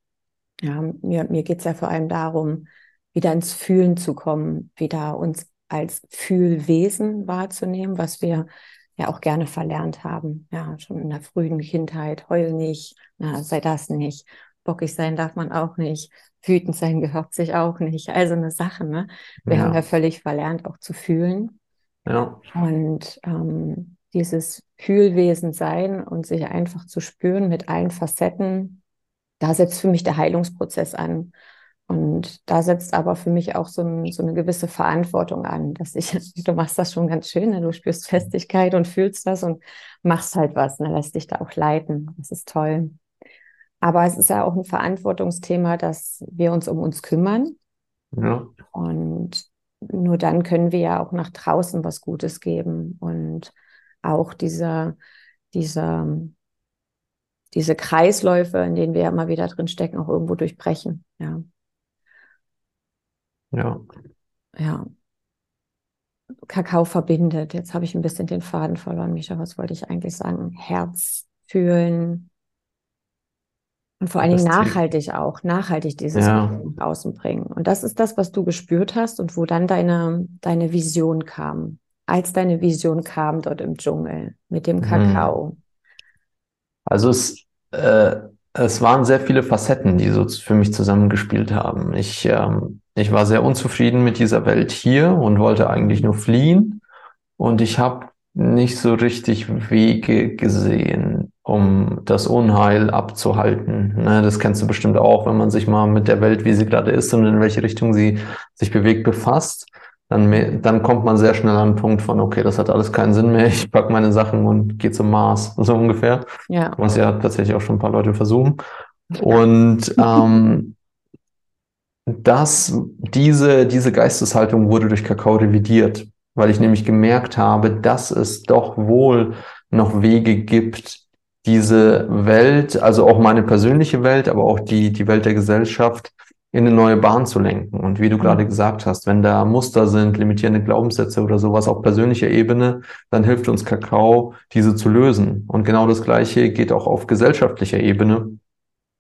Ja, mir, mir geht es ja vor allem darum, wieder ins Fühlen zu kommen, wieder uns als Fühlwesen wahrzunehmen, was wir ja auch gerne verlernt haben. Ja, schon in der frühen Kindheit, heul nicht, na, sei das nicht. Bockig sein darf man auch nicht. Wütend sein gehört sich auch nicht. Also eine Sache, ne? Wir ja. haben ja völlig verlernt, auch zu fühlen. Ja. Und ähm, dieses Fühlwesen sein und sich einfach zu spüren mit allen Facetten, da setzt für mich der Heilungsprozess an. Und da setzt aber für mich auch so, ein, so, eine gewisse Verantwortung an, dass ich, du machst das schon ganz schön, ne? du spürst Festigkeit und fühlst das und machst halt was, ne? lässt dich da auch leiten. Das ist toll. Aber es ist ja auch ein Verantwortungsthema, dass wir uns um uns kümmern. Ja. Und nur dann können wir ja auch nach draußen was Gutes geben und auch diese, diese, diese Kreisläufe, in denen wir ja immer wieder drin stecken, auch irgendwo durchbrechen. Ja. Ja. Ja. Kakao verbindet. Jetzt habe ich ein bisschen den Faden verloren, Micha. Was wollte ich eigentlich sagen? Herz fühlen. Und vor allen Dingen nachhaltig auch, nachhaltig dieses ja. außen bringen. Und das ist das, was du gespürt hast und wo dann deine, deine Vision kam. Als deine Vision kam dort im Dschungel mit dem mhm. Kakao. Also es, äh, es waren sehr viele Facetten, die so für mich zusammengespielt haben. Ich ähm, ich war sehr unzufrieden mit dieser Welt hier und wollte eigentlich nur fliehen. Und ich habe nicht so richtig Wege gesehen, um das Unheil abzuhalten. Ne, das kennst du bestimmt auch, wenn man sich mal mit der Welt, wie sie gerade ist und in welche Richtung sie sich bewegt, befasst. Dann, dann kommt man sehr schnell an den Punkt von, okay, das hat alles keinen Sinn mehr, ich pack meine Sachen und gehe zum Mars, so ungefähr. Ja. Was ja tatsächlich auch schon ein paar Leute versuchen. Und ähm, dass diese, diese Geisteshaltung wurde durch Kakao revidiert, weil ich nämlich gemerkt habe, dass es doch wohl noch Wege gibt, diese Welt, also auch meine persönliche Welt, aber auch die, die Welt der Gesellschaft in eine neue Bahn zu lenken. Und wie du mhm. gerade gesagt hast, wenn da Muster sind, limitierende Glaubenssätze oder sowas auf persönlicher Ebene, dann hilft uns Kakao, diese zu lösen. Und genau das Gleiche geht auch auf gesellschaftlicher Ebene.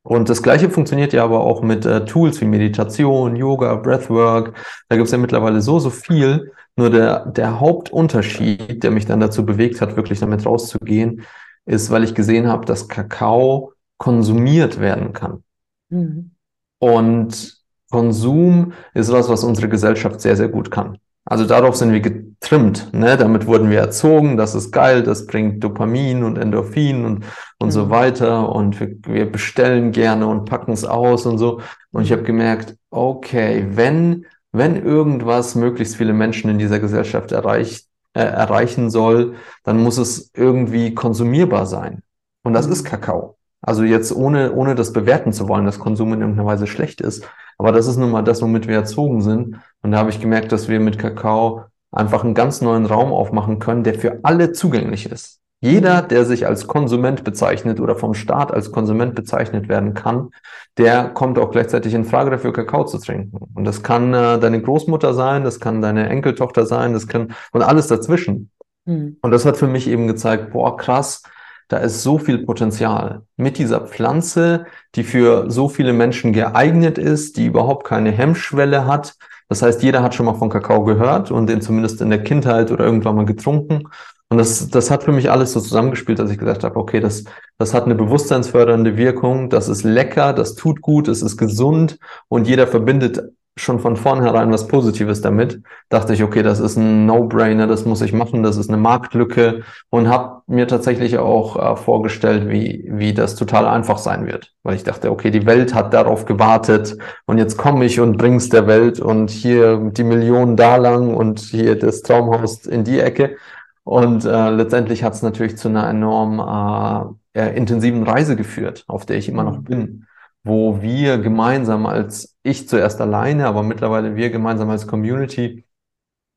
Und das Gleiche funktioniert ja aber auch mit äh, Tools wie Meditation, Yoga, Breathwork. Da gibt es ja mittlerweile so, so viel. Nur der, der Hauptunterschied, der mich dann dazu bewegt hat, wirklich damit rauszugehen, ist, weil ich gesehen habe, dass Kakao konsumiert werden kann. Mhm. Und Konsum ist was, was unsere Gesellschaft sehr, sehr gut kann. Also darauf sind wir getrimmt, ne? Damit wurden wir erzogen, das ist geil, das bringt Dopamin und Endorphin und, und mhm. so weiter. Und wir, wir bestellen gerne und packen es aus und so. Und ich habe gemerkt, okay, wenn, wenn irgendwas möglichst viele Menschen in dieser Gesellschaft erreicht, äh, erreichen soll, dann muss es irgendwie konsumierbar sein. Und das mhm. ist Kakao. Also jetzt ohne, ohne das bewerten zu wollen, dass Konsum in irgendeiner Weise schlecht ist. Aber das ist nun mal das, womit wir erzogen sind. Und da habe ich gemerkt, dass wir mit Kakao einfach einen ganz neuen Raum aufmachen können, der für alle zugänglich ist. Jeder, mhm. der sich als Konsument bezeichnet oder vom Staat als Konsument bezeichnet werden kann, der kommt auch gleichzeitig in Frage dafür, Kakao zu trinken. Und das kann äh, deine Großmutter sein, das kann deine Enkeltochter sein, das kann und alles dazwischen. Mhm. Und das hat für mich eben gezeigt, boah, krass, da ist so viel Potenzial mit dieser Pflanze, die für so viele Menschen geeignet ist, die überhaupt keine Hemmschwelle hat. Das heißt, jeder hat schon mal von Kakao gehört und den zumindest in der Kindheit oder irgendwann mal getrunken. Und das, das hat für mich alles so zusammengespielt, dass ich gesagt habe, okay, das, das hat eine bewusstseinsfördernde Wirkung, das ist lecker, das tut gut, es ist gesund und jeder verbindet schon von vornherein was Positives damit. Dachte ich, okay, das ist ein No-Brainer, das muss ich machen, das ist eine Marktlücke und habe mir tatsächlich auch äh, vorgestellt, wie, wie das total einfach sein wird. Weil ich dachte, okay, die Welt hat darauf gewartet und jetzt komme ich und bring's der Welt und hier die Millionen da lang und hier das Traumhaus in die Ecke. Und äh, letztendlich hat es natürlich zu einer enorm äh, intensiven Reise geführt, auf der ich immer noch mhm. bin wo wir gemeinsam als ich zuerst alleine, aber mittlerweile wir gemeinsam als Community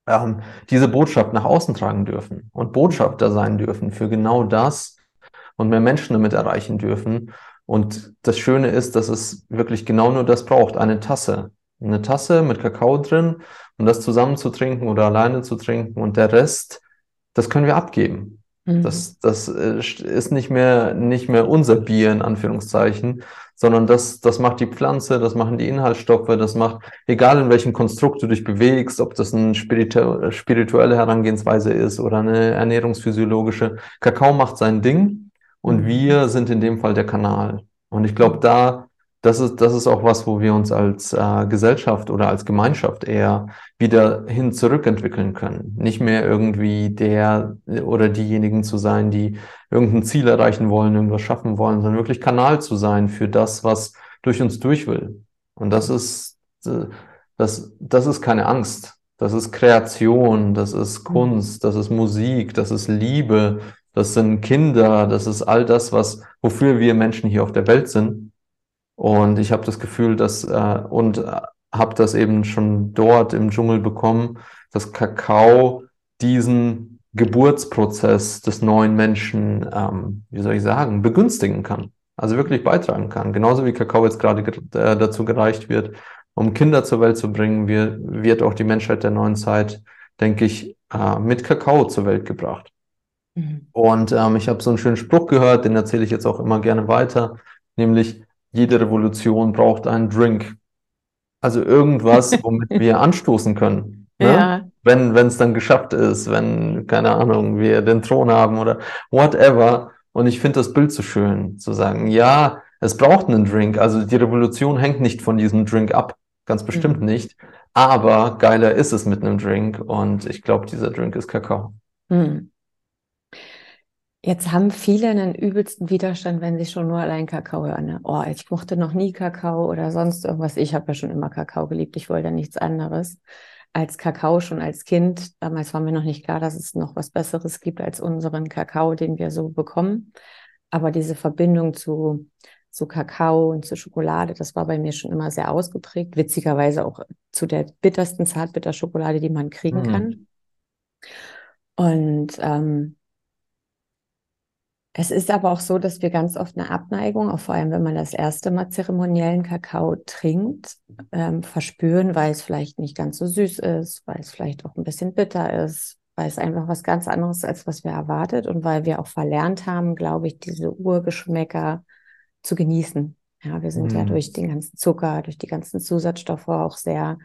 ähm, diese Botschaft nach außen tragen dürfen und Botschafter sein dürfen für genau das und mehr Menschen damit erreichen dürfen. Und das Schöne ist, dass es wirklich genau nur das braucht, eine Tasse. Eine Tasse mit Kakao drin und das zusammen zu trinken oder alleine zu trinken und der Rest, das können wir abgeben. Mhm. Das, das äh, ist nicht mehr, nicht mehr unser Bier in Anführungszeichen, sondern das, das macht die Pflanze, das machen die Inhaltsstoffe, das macht, egal in welchem Konstrukt du dich bewegst, ob das eine spiritu spirituelle Herangehensweise ist oder eine ernährungsphysiologische. Kakao macht sein Ding und mhm. wir sind in dem Fall der Kanal. Und ich glaube, da das ist, das ist auch was, wo wir uns als äh, Gesellschaft oder als Gemeinschaft eher wieder hin zurückentwickeln können. Nicht mehr irgendwie der oder diejenigen zu sein, die irgendein Ziel erreichen wollen, irgendwas schaffen wollen, sondern wirklich Kanal zu sein für das, was durch uns durch will. Und das ist, äh, das, das ist keine Angst. Das ist Kreation, das ist Kunst, das ist Musik, das ist Liebe, das sind Kinder, das ist all das, was, wofür wir Menschen hier auf der Welt sind. Und ich habe das Gefühl, dass äh, und äh, habe das eben schon dort im Dschungel bekommen, dass Kakao diesen Geburtsprozess des neuen Menschen, ähm, wie soll ich sagen, begünstigen kann. Also wirklich beitragen kann. Genauso wie Kakao jetzt gerade äh, dazu gereicht wird, um Kinder zur Welt zu bringen, wird, wird auch die Menschheit der neuen Zeit, denke ich, äh, mit Kakao zur Welt gebracht. Mhm. Und ähm, ich habe so einen schönen Spruch gehört, den erzähle ich jetzt auch immer gerne weiter, nämlich jede Revolution braucht einen Drink. Also irgendwas, womit wir anstoßen können. Ne? Ja. Wenn es dann geschafft ist, wenn, keine Ahnung, wir den Thron haben oder whatever. Und ich finde das Bild so schön, zu sagen, ja, es braucht einen Drink. Also die Revolution hängt nicht von diesem Drink ab. Ganz bestimmt mhm. nicht. Aber geiler ist es mit einem Drink. Und ich glaube, dieser Drink ist Kakao. Mhm. Jetzt haben viele einen übelsten Widerstand, wenn sie schon nur allein Kakao hören. Ne? Oh, ich mochte noch nie Kakao oder sonst irgendwas. Ich habe ja schon immer Kakao geliebt. Ich wollte ja nichts anderes als Kakao schon als Kind. Damals war mir noch nicht klar, dass es noch was Besseres gibt als unseren Kakao, den wir so bekommen. Aber diese Verbindung zu, zu Kakao und zu Schokolade, das war bei mir schon immer sehr ausgeprägt. Witzigerweise auch zu der bittersten Zartbitterschokolade, die man kriegen mhm. kann. Und ähm, es ist aber auch so, dass wir ganz oft eine Abneigung, auch vor allem wenn man das erste Mal zeremoniellen Kakao trinkt, ähm, verspüren, weil es vielleicht nicht ganz so süß ist, weil es vielleicht auch ein bisschen bitter ist, weil es einfach was ganz anderes ist, als was wir erwartet und weil wir auch verlernt haben, glaube ich, diese Urgeschmäcker zu genießen. Ja, wir sind mm. ja mhm. durch den ganzen Zucker, durch die ganzen Zusatzstoffe auch sehr,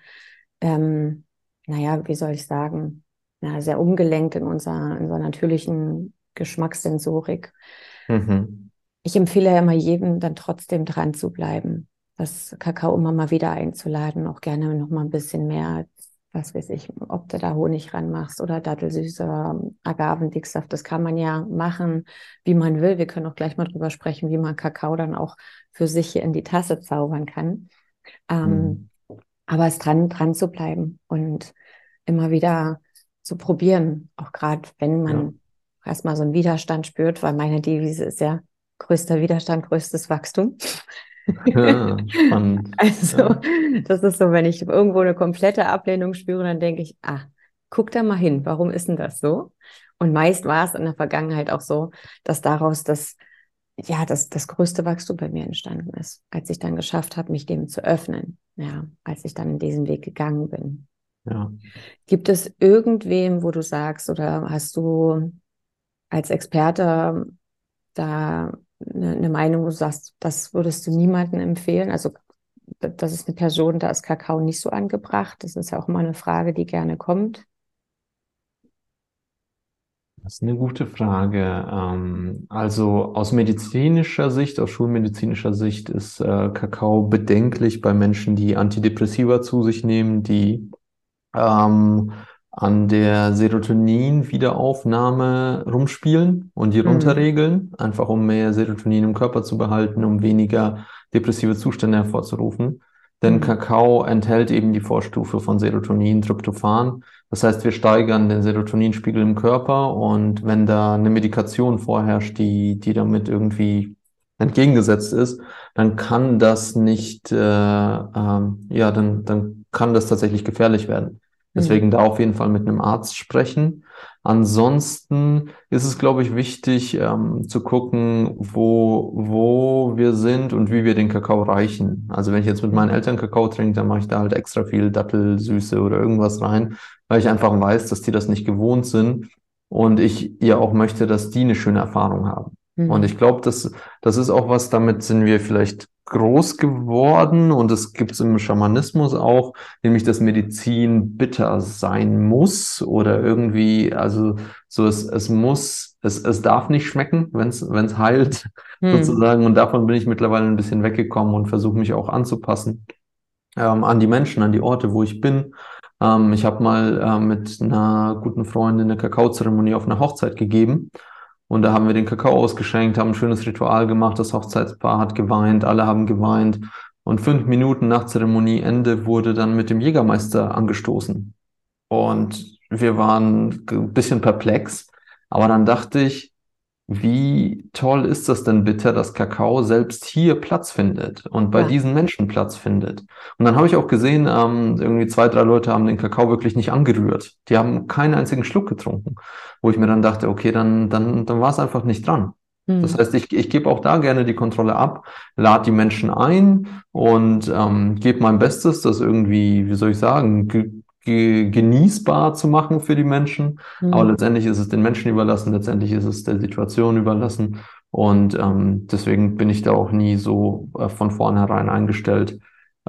ähm, naja, wie soll ich sagen, ja, sehr umgelenkt in unserer, in unserer natürlichen Geschmackssensorik. Mhm. Ich empfehle ja immer jedem, dann trotzdem dran zu bleiben, das Kakao immer mal wieder einzuladen, auch gerne noch mal ein bisschen mehr, was weiß ich, ob du da Honig ranmachst oder Dattelsüße, Agavendicksaft, das kann man ja machen, wie man will. Wir können auch gleich mal drüber sprechen, wie man Kakao dann auch für sich hier in die Tasse zaubern kann. Ähm, mhm. Aber es dran, dran zu bleiben und immer wieder zu probieren, auch gerade wenn man ja erstmal so einen Widerstand spürt, weil meine Devise ist ja größter Widerstand, größtes Wachstum. Ja. Also, ja. das ist so, wenn ich irgendwo eine komplette Ablehnung spüre, dann denke ich, ah, guck da mal hin, warum ist denn das so? Und meist war es in der Vergangenheit auch so, dass daraus das, ja, das, das größte Wachstum bei mir entstanden ist, als ich dann geschafft habe, mich dem zu öffnen, ja, als ich dann in diesen Weg gegangen bin. Ja. Gibt es irgendwem, wo du sagst, oder hast du als Experte da eine, eine Meinung, wo du sagst, das würdest du niemandem empfehlen? Also das ist eine Person, da ist Kakao nicht so angebracht. Das ist ja auch immer eine Frage, die gerne kommt. Das ist eine gute Frage. Ähm, also aus medizinischer Sicht, aus schulmedizinischer Sicht ist äh, Kakao bedenklich bei Menschen, die Antidepressiva zu sich nehmen, die ähm, an der Serotonin-Wiederaufnahme rumspielen und die Mhm. runterregeln, einfach um mehr Serotonin im Körper zu behalten, um weniger depressive Zustände hervorzurufen. Denn Mhm. Kakao enthält eben die Vorstufe von Serotonin, Tryptophan. Das heißt, wir steigern den Serotoninspiegel im Körper und wenn da eine Medikation vorherrscht, die, die damit irgendwie entgegengesetzt ist, dann kann das nicht, äh, ähm, ja, dann, dann kann das tatsächlich gefährlich werden. Deswegen da auf jeden Fall mit einem Arzt sprechen. Ansonsten ist es, glaube ich, wichtig ähm, zu gucken, wo, wo wir sind und wie wir den Kakao reichen. Also wenn ich jetzt mit meinen Eltern Kakao trinke, dann mache ich da halt extra viel Dattelsüße oder irgendwas rein, weil ich einfach weiß, dass die das nicht gewohnt sind und ich ja auch möchte, dass die eine schöne Erfahrung haben. Mhm. Und ich glaube, das, das ist auch was, damit sind wir vielleicht groß geworden und es gibt es im Schamanismus auch, nämlich dass Medizin bitter sein muss oder irgendwie, also so es, es muss, es, es darf nicht schmecken, wenn es heilt, Mhm. sozusagen. Und davon bin ich mittlerweile ein bisschen weggekommen und versuche mich auch anzupassen ähm, an die Menschen, an die Orte, wo ich bin. Ähm, ich habe mal äh, mit einer guten Freundin eine Kakaozeremonie auf einer Hochzeit gegeben. Und da haben wir den Kakao ausgeschenkt, haben ein schönes Ritual gemacht. Das Hochzeitspaar hat geweint, alle haben geweint. Und fünf Minuten nach Zeremonieende wurde dann mit dem Jägermeister angestoßen. Und wir waren ein bisschen perplex. Aber dann dachte ich, wie toll ist das denn bitte, dass Kakao selbst hier Platz findet und bei Ja. diesen Menschen Platz findet? Und dann habe ich auch gesehen, ähm, irgendwie zwei, drei Leute haben den Kakao wirklich nicht angerührt. Die haben keinen einzigen Schluck getrunken, wo ich mir dann dachte, okay, dann, dann, dann war es einfach nicht dran. Das Mhm. heißt, ich, ich gebe auch da gerne die Kontrolle ab, lade die Menschen ein und ähm, gebe mein Bestes, das irgendwie, wie soll ich sagen, ge ge genießbar zu machen für die Menschen. Aber Mhm. letztendlich ist es den Menschen überlassen, letztendlich ist es der Situation überlassen. Und ähm, deswegen bin ich da auch nie so äh, von vornherein eingestellt,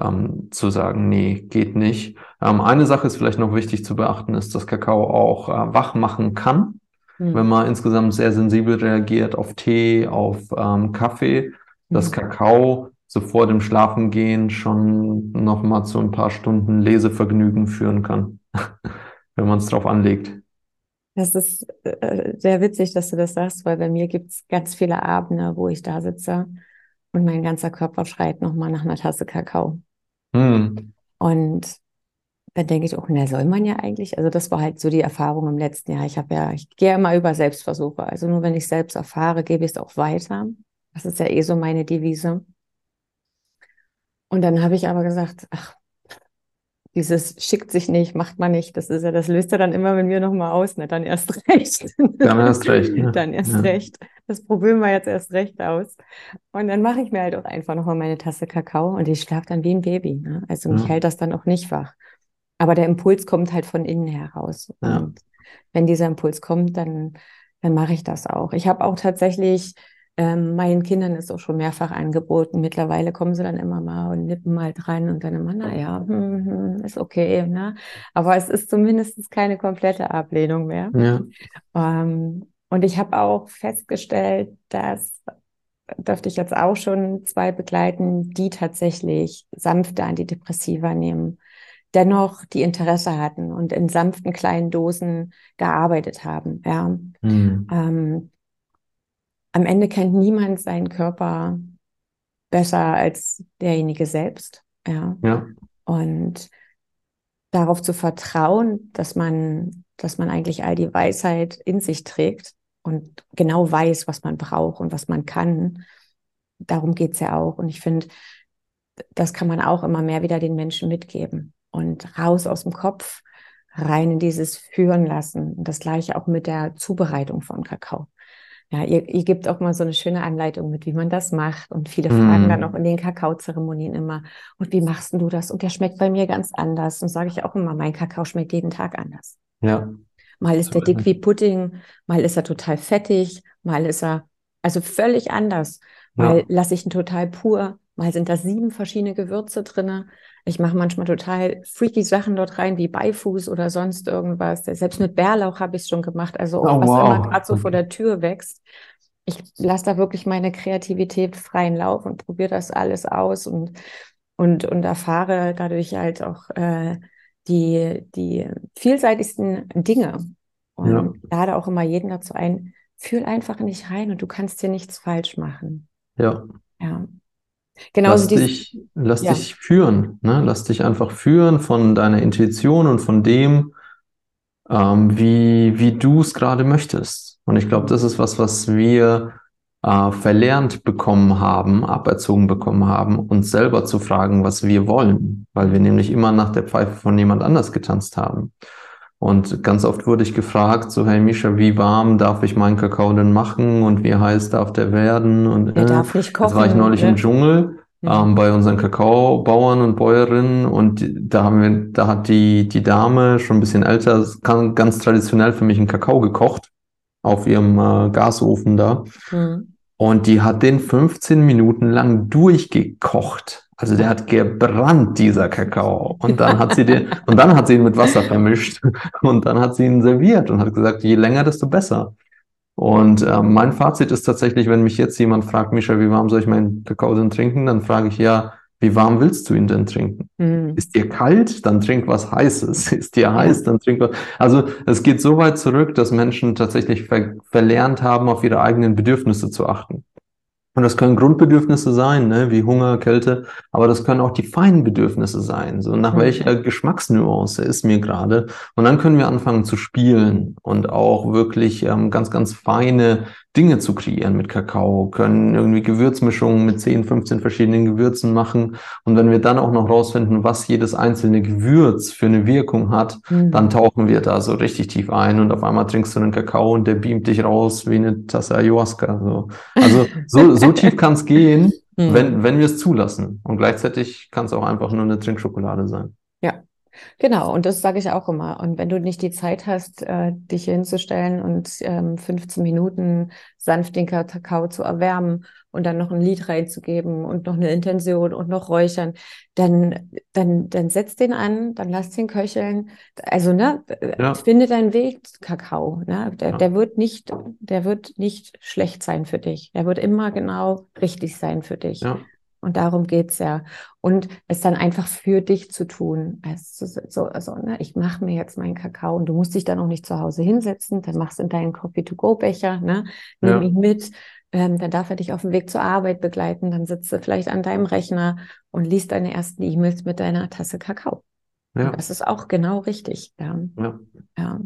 ähm, zu sagen, nee, geht nicht. Ähm, eine Sache ist vielleicht noch wichtig zu beachten, ist, dass Kakao auch äh, wach machen kann wenn Mhm. man insgesamt sehr sensibel reagiert auf Tee, auf ähm, Kaffee, dass Mhm. Kakao so vor dem Schlafengehen schon nochmal zu ein paar Stunden Lesevergnügen führen kann, wenn man es drauf anlegt. Das ist äh, sehr witzig, dass du das sagst, weil bei mir gibt es ganz viele Abende, wo ich da sitze und mein ganzer Körper schreit nochmal nach einer Tasse Kakao. Hm. Und dann denke ich auch, na, soll man ja eigentlich. Also das war halt so die Erfahrung im letzten Jahr. Ich habe ja, ich gehe ja immer über Selbstversuche. Also nur wenn ich selbst erfahre, gebe ich es auch weiter. Das ist ja eh so meine Devise. Und dann habe ich aber gesagt, ach, dieses schickt sich nicht, macht man nicht. Das ist ja, das löst er dann immer mit mir nochmal aus, ne? Dann erst recht. Dann erst recht, ne? Dann erst Ja. recht. Das probieren wir jetzt erst recht aus. Und dann mache ich mir halt auch einfach nochmal meine Tasse Kakao und ich schlafe dann wie ein Baby. Ne? Also mich Ja. hält das dann auch nicht wach. Aber der Impuls kommt halt von innen heraus. Ja. Und wenn dieser Impuls kommt, dann, dann mache ich das auch. Ich habe auch tatsächlich ähm, meinen Kindern ist auch schon mehrfach angeboten. Mittlerweile kommen sie dann immer mal und nippen mal dran und dann immer, naja, hm, hm, ist okay. Ne? Aber es ist zumindest keine komplette Ablehnung mehr. Ja. Ähm, und ich habe auch festgestellt, dass dürfte ich jetzt auch schon zwei begleiten, die tatsächlich sanfte Antidepressiva nehmen, dennoch die Interesse hatten und in sanften kleinen Dosen gearbeitet haben. Ja. Hm. Ähm, am Ende kennt niemand seinen Körper besser als derjenige selbst. Ja. Ja. Und darauf zu vertrauen, dass man, dass man eigentlich all die Weisheit in sich trägt und genau weiß, was man braucht und was man kann. Darum geht's ja auch. Und ich finde, das kann man auch immer mehr wieder den Menschen mitgeben. Und raus aus dem Kopf, rein in dieses Führen lassen. Und das gleiche auch mit der Zubereitung von Kakao. Ja, ihr, ihr gebt auch mal so eine schöne Anleitung mit, wie man das macht. Und viele fragen dann Mm. auch in den Kakaozeremonien immer, und wie machst du das? Und der schmeckt bei mir ganz anders. Und sage ich auch immer, mein Kakao schmeckt jeden Tag anders. Ja. Mal ist So der dick es. wie Pudding, mal ist er total fettig, mal ist er also völlig anders. Mal Ja. lasse ich ihn total pur, Mal sind da sieben verschiedene Gewürze drin. Ich mache manchmal total freaky Sachen dort rein, wie Beifuß oder sonst irgendwas. Selbst mit Bärlauch habe ich es schon gemacht. Also Oh, was wow. immer gerade so vor der Tür wächst. Ich lasse da wirklich meine Kreativität freien Lauf und probiere das alles aus und, und, und erfahre dadurch halt auch äh, die, die vielseitigsten Dinge. Und Ja. lade auch immer jeden dazu ein, fühl einfach in dich rein und du kannst hier nichts falsch machen. Ja. Ja. Genauso Lass dieses, dich, lass ja. dich führen, ne? Lass dich einfach führen von deiner Intuition und von dem, ähm, wie, wie du es gerade möchtest. Und ich glaube, das ist was, was wir äh, verlernt bekommen haben, aberzogen bekommen haben, uns selber zu fragen, was wir wollen, weil wir nämlich immer nach der Pfeife von jemand anders getanzt haben. Und ganz oft wurde ich gefragt, so, hey Misha, wie warm darf ich meinen Kakao denn machen und wie heiß darf der werden? Und der äh, darf nicht Jetzt war ich kochen. neulich ne? im Dschungel ähm, bei unseren Kakaobauern und Bäuerinnen und da haben wir, da hat die, die Dame schon ein bisschen älter, kann- ganz traditionell für mich einen Kakao gekocht auf ihrem äh, Gasofen da. Mhm. Und die hat den 15 Minuten lang durchgekocht. Also der hat gebrannt, dieser Kakao. Und dann hat sie den, und dann hat sie ihn mit Wasser vermischt. Und dann hat sie ihn serviert und hat gesagt, je länger, desto besser. Und äh, mein Fazit ist tatsächlich, wenn mich jetzt jemand fragt, Mischa, wie warm soll ich meinen Kakao denn trinken? Dann frage ich ja, wie warm willst du ihn denn trinken? Mhm. Ist dir kalt, dann trink was Heißes. Ist dir heiß, dann trink was. Also es geht so weit zurück, dass Menschen tatsächlich ver verlernt haben, auf ihre eigenen Bedürfnisse zu achten. Und das können Grundbedürfnisse sein, ne, wie Hunger, Kälte, aber das können auch die feinen Bedürfnisse sein. So nach Mhm. welcher Geschmacksnuance ist mir gerade? Und dann können wir anfangen zu spielen und auch wirklich ähm, ganz, ganz feine Dinge zu kreieren mit Kakao, können irgendwie Gewürzmischungen mit 10, 15 verschiedenen Gewürzen machen. Und wenn wir dann auch noch rausfinden, was jedes einzelne Gewürz für eine Wirkung hat, Mhm. dann tauchen wir da so richtig tief ein und auf einmal trinkst du einen Kakao und der beamt dich raus wie eine Tasse Ayahuasca. So. Also so, so tief kann es gehen, Mhm. wenn, wenn wir es zulassen. Und gleichzeitig kann es auch einfach nur eine Trinkschokolade sein. Genau, und das sage ich auch immer. Und wenn du nicht die Zeit hast, äh, dich hier hinzustellen und ähm, 15 Minuten sanft den Kakao zu erwärmen und dann noch ein Lied reinzugeben und noch eine Intention und noch räuchern, dann, dann, dann setz den an, dann lass den köcheln. Also, ne, Ja. finde deinen Weg, Kakao. Ne? Der, Ja. der wird nicht, der wird nicht schlecht sein für dich. Der wird immer genau richtig sein für dich. Ja, Und darum geht's ja. Und es dann einfach für dich zu tun. Also, so, also, ne, ich mache mir jetzt meinen Kakao und du musst dich dann auch nicht zu Hause hinsetzen, dann machst du in deinen Coffee-to-go-Becher, ne, nimm Ja. ihn mit, ähm, dann darf er dich auf dem Weg zur Arbeit begleiten, dann sitzt du vielleicht an deinem Rechner und liest deine ersten E-Mails mit deiner Tasse Kakao. ja, das ist auch genau richtig. Ja, ja. ja.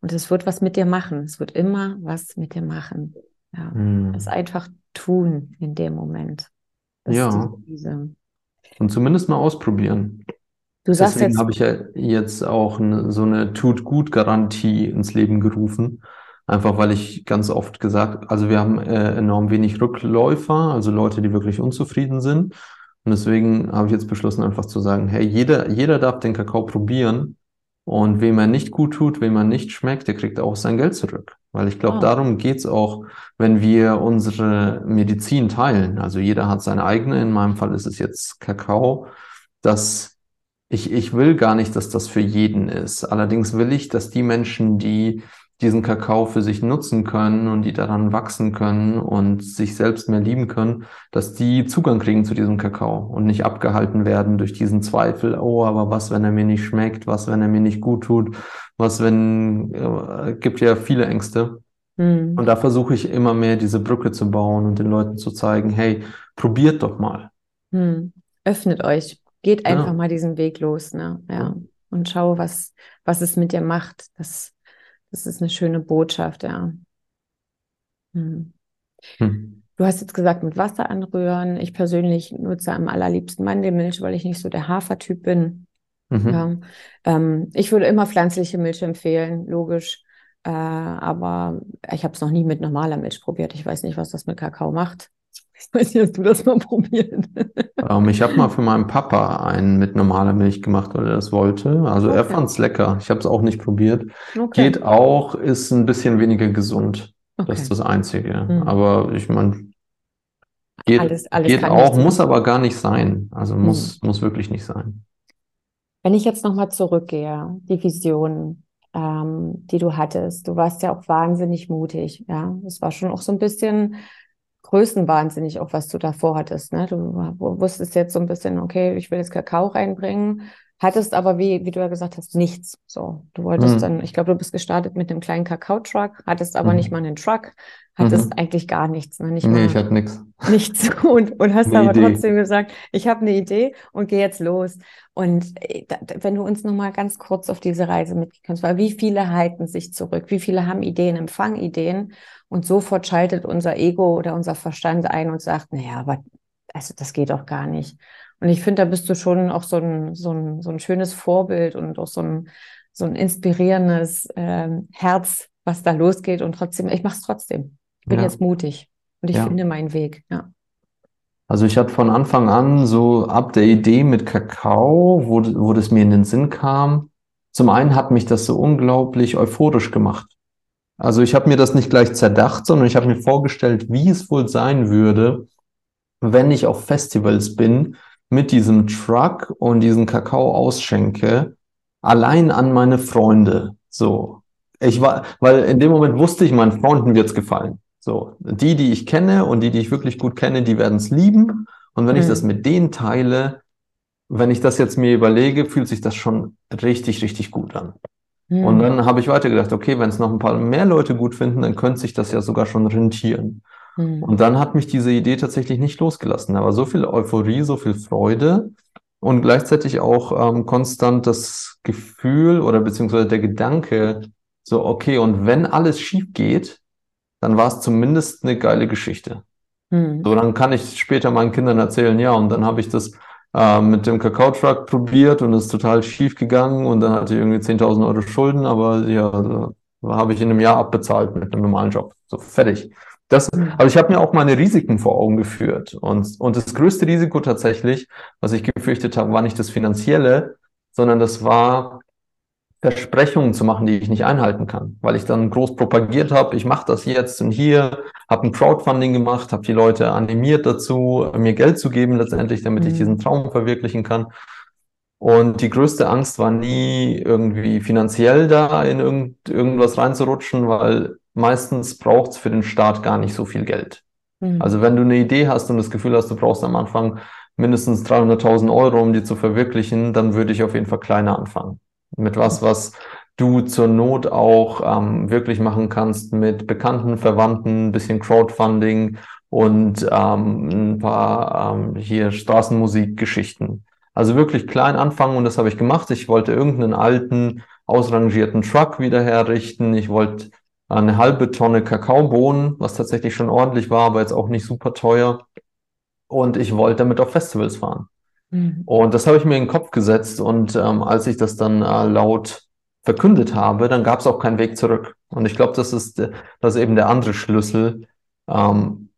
Und es wird was mit dir machen. Es wird immer was mit dir machen. Ja. Hm. Das einfach tun in dem Moment. Ja. diese, Und zumindest mal ausprobieren. du sagst Deswegen jetzt, habe ich ja jetzt auch eine, so eine Tut-Gut-Garantie ins Leben gerufen. Einfach weil ich ganz oft gesagt, also wir haben äh, enorm wenig Rückläufer, also Leute, die wirklich unzufrieden sind. Und deswegen habe ich jetzt beschlossen, einfach zu sagen, hey, jeder, jeder darf den Kakao probieren. Und wem er nicht gut tut, wem er nicht schmeckt, der kriegt auch sein Geld zurück. Weil ich glaube, Ah. darum geht's auch, wenn wir unsere Medizin teilen. Also jeder hat seine eigene, in meinem Fall ist es jetzt Kakao, dass ich, ich will gar nicht, dass das für jeden ist. Allerdings will ich, dass die Menschen, die diesen Kakao für sich nutzen können und die daran wachsen können und sich selbst mehr lieben können, dass die Zugang kriegen zu diesem Kakao und nicht abgehalten werden durch diesen Zweifel, oh, aber was, wenn er mir nicht schmeckt, was, wenn er mir nicht gut tut, was, wenn, äh, gibt ja viele Ängste. hm, Und da versuche ich immer mehr diese Brücke zu bauen und den Leuten zu zeigen, hey, probiert doch mal. hm, öffnet euch, geht einfach Ja. mal diesen Weg los, ne? Ja. Ja. Und schau, was, was es mit dir macht. Das, das ist eine schöne Botschaft, ja. Hm. Hm. Du hast jetzt gesagt, mit Wasser anrühren. Ich persönlich nutze am allerliebsten Mandelmilch, weil ich nicht so der Hafertyp bin. Mhm. Ja. Ähm, ich würde immer pflanzliche Milch empfehlen, logisch. Äh, aber ich habe es noch nie mit normaler Milch probiert. Ich weiß nicht, was das mit Kakao macht. Ich weiß nicht, hast du das mal probiert? Ähm, ich habe mal für meinen Papa einen mit normaler Milch gemacht, weil er das wollte. Also er Okay. fand's lecker. Ich habe es auch nicht probiert. Okay. Geht auch, ist ein bisschen weniger gesund. Das Okay. ist das Einzige. Mhm. Aber ich meine, Geht, alles, alles geht auch, muss aber gar nicht sein. Also muss, hm. muss wirklich nicht sein. Wenn ich jetzt nochmal zurückgehe, die Vision, ähm, die du hattest, du warst ja auch wahnsinnig mutig. Ja, es war schon auch so ein bisschen größenwahnsinnig, auch was du davor hattest. Ne? Du wusstest jetzt so ein bisschen, okay, ich will jetzt Kakao reinbringen, hattest aber, wie, wie du ja gesagt hast, nichts. So, du wolltest mhm. dann, ich glaube, du bist gestartet mit einem kleinen Kakao-Truck, hattest aber mhm. nicht mal einen Truck, hattest mhm. eigentlich gar nichts. Ne? Nicht nee, mal, ich hatte nichts. Nichts. Und, und hast aber Idee. trotzdem gesagt, ich habe eine Idee und gehe jetzt los. Und äh, wenn du uns nochmal ganz kurz auf diese Reise mitgehen weil wie viele halten sich zurück, wie viele haben Ideen, empfangen Ideen und sofort schaltet unser Ego oder unser Verstand ein und sagt, naja, aber also das geht doch gar nicht. Und ich finde, da bist du schon auch so ein, so ein, so ein schönes Vorbild und auch so ein, so ein inspirierendes ähm, Herz, was da losgeht. Und trotzdem, ich mache es trotzdem. Ich bin ja. jetzt mutig und ich ja. finde meinen Weg. Ja. Also ich hatte von Anfang an so ab der Idee mit Kakao, wo, wo das mir in den Sinn kam, zum einen hat mich das so unglaublich euphorisch gemacht. Also ich habe mir das nicht gleich zerdacht, sondern ich habe mir vorgestellt, wie es wohl sein würde, wenn ich auf Festivals bin mit diesem Truck und diesen Kakao ausschenke, allein an meine Freunde. So. Ich war, weil in dem Moment wusste ich, meinen Freunden wird's gefallen. So. Die, die ich kenne und die, die ich wirklich gut kenne, die werden's lieben. Und wenn mhm. ich das mit denen teile, wenn ich das jetzt mir überlege, fühlt sich das schon richtig, richtig gut an. Mhm. Und dann habe ich weitergedacht, okay, wenn es noch ein paar mehr Leute gut finden, dann könnte sich das ja sogar schon rentieren. Mhm. Und dann hat mich diese Idee tatsächlich nicht losgelassen. Da war so viel Euphorie, so viel Freude und gleichzeitig auch ähm, konstant das Gefühl oder beziehungsweise der Gedanke, so, okay, und wenn alles schief geht, dann war es zumindest eine geile Geschichte. Mhm. So, dann kann ich später meinen Kindern erzählen, ja, und dann habe ich das äh, mit dem Kakao-Truck probiert und es ist total schief gegangen und dann hatte ich irgendwie 10.000 Euro Schulden, aber ja, also, habe ich in einem Jahr abbezahlt mit einem normalen Job. So, fertig. Das, mhm. aber ich habe mir auch meine Risiken vor Augen geführt. Und, und das größte Risiko tatsächlich, was ich gefürchtet habe, war nicht das Finanzielle, sondern das war Versprechungen zu machen, die ich nicht einhalten kann, weil ich dann groß propagiert habe, ich mache das jetzt und hier, habe ein Crowdfunding gemacht, habe die Leute animiert dazu, mir Geld zu geben letztendlich, damit mhm. ich diesen Traum verwirklichen kann. Und die größte Angst war nie irgendwie finanziell da in irgend, irgendwas reinzurutschen, weil meistens braucht es für den Start gar nicht so viel Geld. Mhm. Also wenn du eine Idee hast und das Gefühl hast, du brauchst am Anfang mindestens 300.000 Euro, um die zu verwirklichen, dann würde ich auf jeden Fall kleiner anfangen. Mit was, was du zur Not auch ähm, wirklich machen kannst mit Bekannten, Verwandten, ein bisschen Crowdfunding und ähm, ein paar ähm, hier Straßenmusikgeschichten. Also wirklich klein anfangen und das habe ich gemacht. Ich wollte irgendeinen alten, ausrangierten Truck wieder herrichten. Ich wollte eine halbe Tonne Kakaobohnen, was tatsächlich schon ordentlich war, aber jetzt auch nicht super teuer. Und ich wollte damit auf Festivals fahren. Mhm. Und das habe ich mir in den Kopf gesetzt. Und ähm, als ich das dann äh, laut verkündet habe, dann gab es auch keinen Weg zurück. Und ich glaube, das ist, das ist eben der andere Schlüssel, ähm,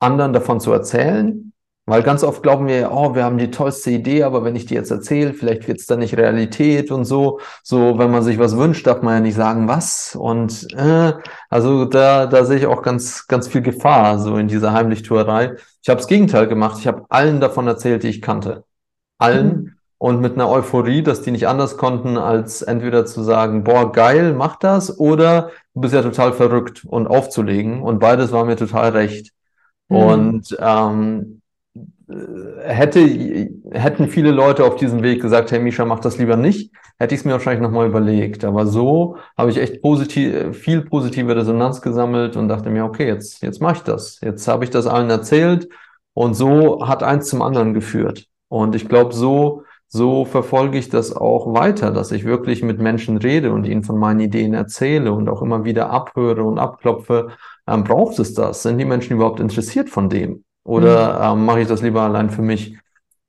anderen davon zu erzählen, weil ganz oft glauben wir, oh, wir haben die tollste Idee, aber wenn ich die jetzt erzähle, vielleicht wird es dann nicht Realität und so. So, wenn man sich was wünscht, darf man ja nicht sagen, was. Und äh, also da, da sehe ich auch ganz, ganz viel Gefahr, so in dieser Heimlichtuerei. Ich habe das Gegenteil gemacht. Ich habe allen davon erzählt, die ich kannte. Allen. Mhm. Und mit einer Euphorie, dass die nicht anders konnten, als entweder zu sagen, boah, geil, mach das, oder du bist ja total verrückt und aufzulegen. Und beides war mir total recht. Mhm. Und ähm, hätte, hätten viele Leute auf diesem Weg gesagt, hey Misha, mach das lieber nicht, hätte ich es mir wahrscheinlich nochmal überlegt. Aber so habe ich echt positiv, viel positive Resonanz gesammelt und dachte mir, okay, jetzt, jetzt mache ich das. Jetzt habe ich das allen erzählt und so hat eins zum anderen geführt. Und ich glaube, so, so verfolge ich das auch weiter, dass ich wirklich mit Menschen rede und ihnen von meinen Ideen erzähle und auch immer wieder abhöre und abklopfe. Ähm, braucht es das? Sind die Menschen überhaupt interessiert von dem? Oder mhm. ähm, mache ich das lieber allein für mich?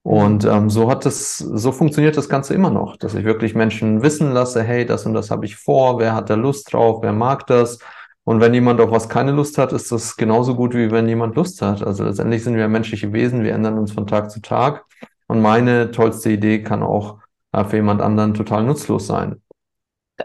Und ähm, so hat das, so funktioniert das Ganze immer noch, dass ich wirklich Menschen wissen lasse, hey, das und das habe ich vor, wer hat da Lust drauf, wer mag das? Und wenn jemand auf was keine Lust hat, ist das genauso gut, wie wenn jemand Lust hat. Also letztendlich sind wir menschliche Wesen, wir ändern uns von Tag zu Tag. Und meine tollste Idee kann auch äh, für jemand anderen total nutzlos sein.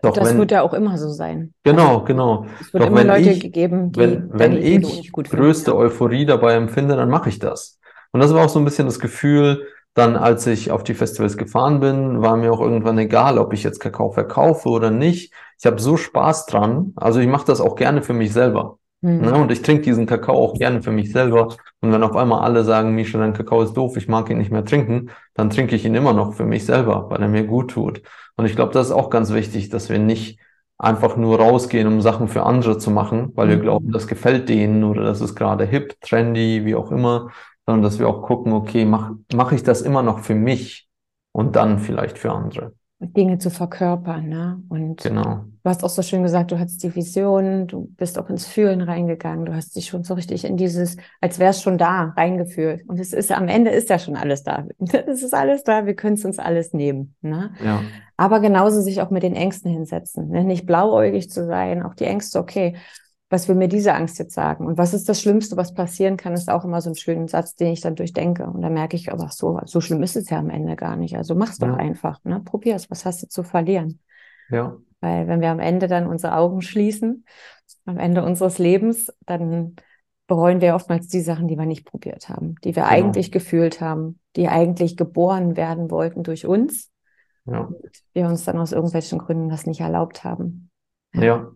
Doch das wenn, wird ja auch immer so sein. Genau, also, genau. Es wird Doch immer Leute ich, gegeben, die wenn, wenn ich größte finden. Euphorie dabei empfinde, dann mache ich das. Und das war auch so ein bisschen das Gefühl, dann, als ich auf die Festivals gefahren bin, war mir auch irgendwann egal, ob ich jetzt Kakao verkaufe oder nicht. Ich habe so Spaß dran. Also ich mache das auch gerne für mich selber. Mhm. Ne? Und ich trinke diesen Kakao auch gerne für mich selber. Und wenn auf einmal alle sagen, Misha, dein Kakao ist doof, ich mag ihn nicht mehr trinken, dann trinke ich ihn immer noch für mich selber, weil er mir gut tut. Und ich glaube, das ist auch ganz wichtig, dass wir nicht einfach nur rausgehen, um Sachen für andere zu machen, weil wir mhm. glauben, das gefällt denen oder das ist gerade hip, trendy, wie auch immer, sondern dass wir auch gucken, okay, mache mach ich das immer noch für mich und dann vielleicht für andere. Dinge zu verkörpern. Ne? Und genau. Du hast auch so schön gesagt, du hattest die Vision, du bist auch ins Fühlen reingegangen, du hast dich schon so richtig in dieses, als wäre es schon da, reingefühlt. Und es ist am Ende ist ja schon alles da. Es ist alles da, wir können es uns alles nehmen. Ne? Ja. Aber genauso sich auch mit den Ängsten hinsetzen. Ne? Nicht blauäugig zu sein, auch die Ängste, okay, was will mir diese Angst jetzt sagen? Und was ist das Schlimmste, was passieren kann, ist auch immer so ein schöner Satz, den ich dann durchdenke. Und da merke ich, aber so, so schlimm ist es ja am Ende gar nicht. Also mach's ja. doch einfach, ne? Probier's. Was hast du zu verlieren? Ja. Weil wenn wir am Ende dann unsere Augen schließen, am Ende unseres Lebens, dann bereuen wir oftmals die Sachen, die wir nicht probiert haben, die wir genau. eigentlich gefühlt haben, die eigentlich geboren werden wollten durch uns. Ja. Und wir uns dann aus irgendwelchen Gründen das nicht erlaubt haben. ja. ja.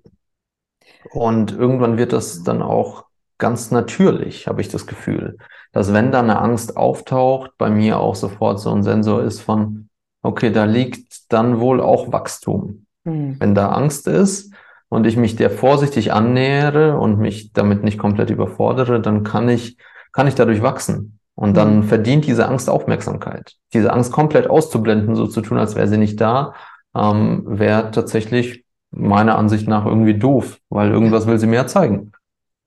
Und irgendwann wird das dann auch ganz natürlich, habe ich das Gefühl, dass wenn da eine Angst auftaucht, bei mir auch sofort so ein Sensor ist von, okay, da liegt dann wohl auch Wachstum. Mhm. Wenn da Angst ist und ich mich der vorsichtig annähere und mich damit nicht komplett überfordere, dann kann ich, kann ich dadurch wachsen. Und dann mhm. verdient diese Angst Aufmerksamkeit. Diese Angst komplett auszublenden, so zu tun, als wäre sie nicht da, ähm, wäre tatsächlich meiner Ansicht nach irgendwie doof, weil irgendwas will sie mir ja zeigen.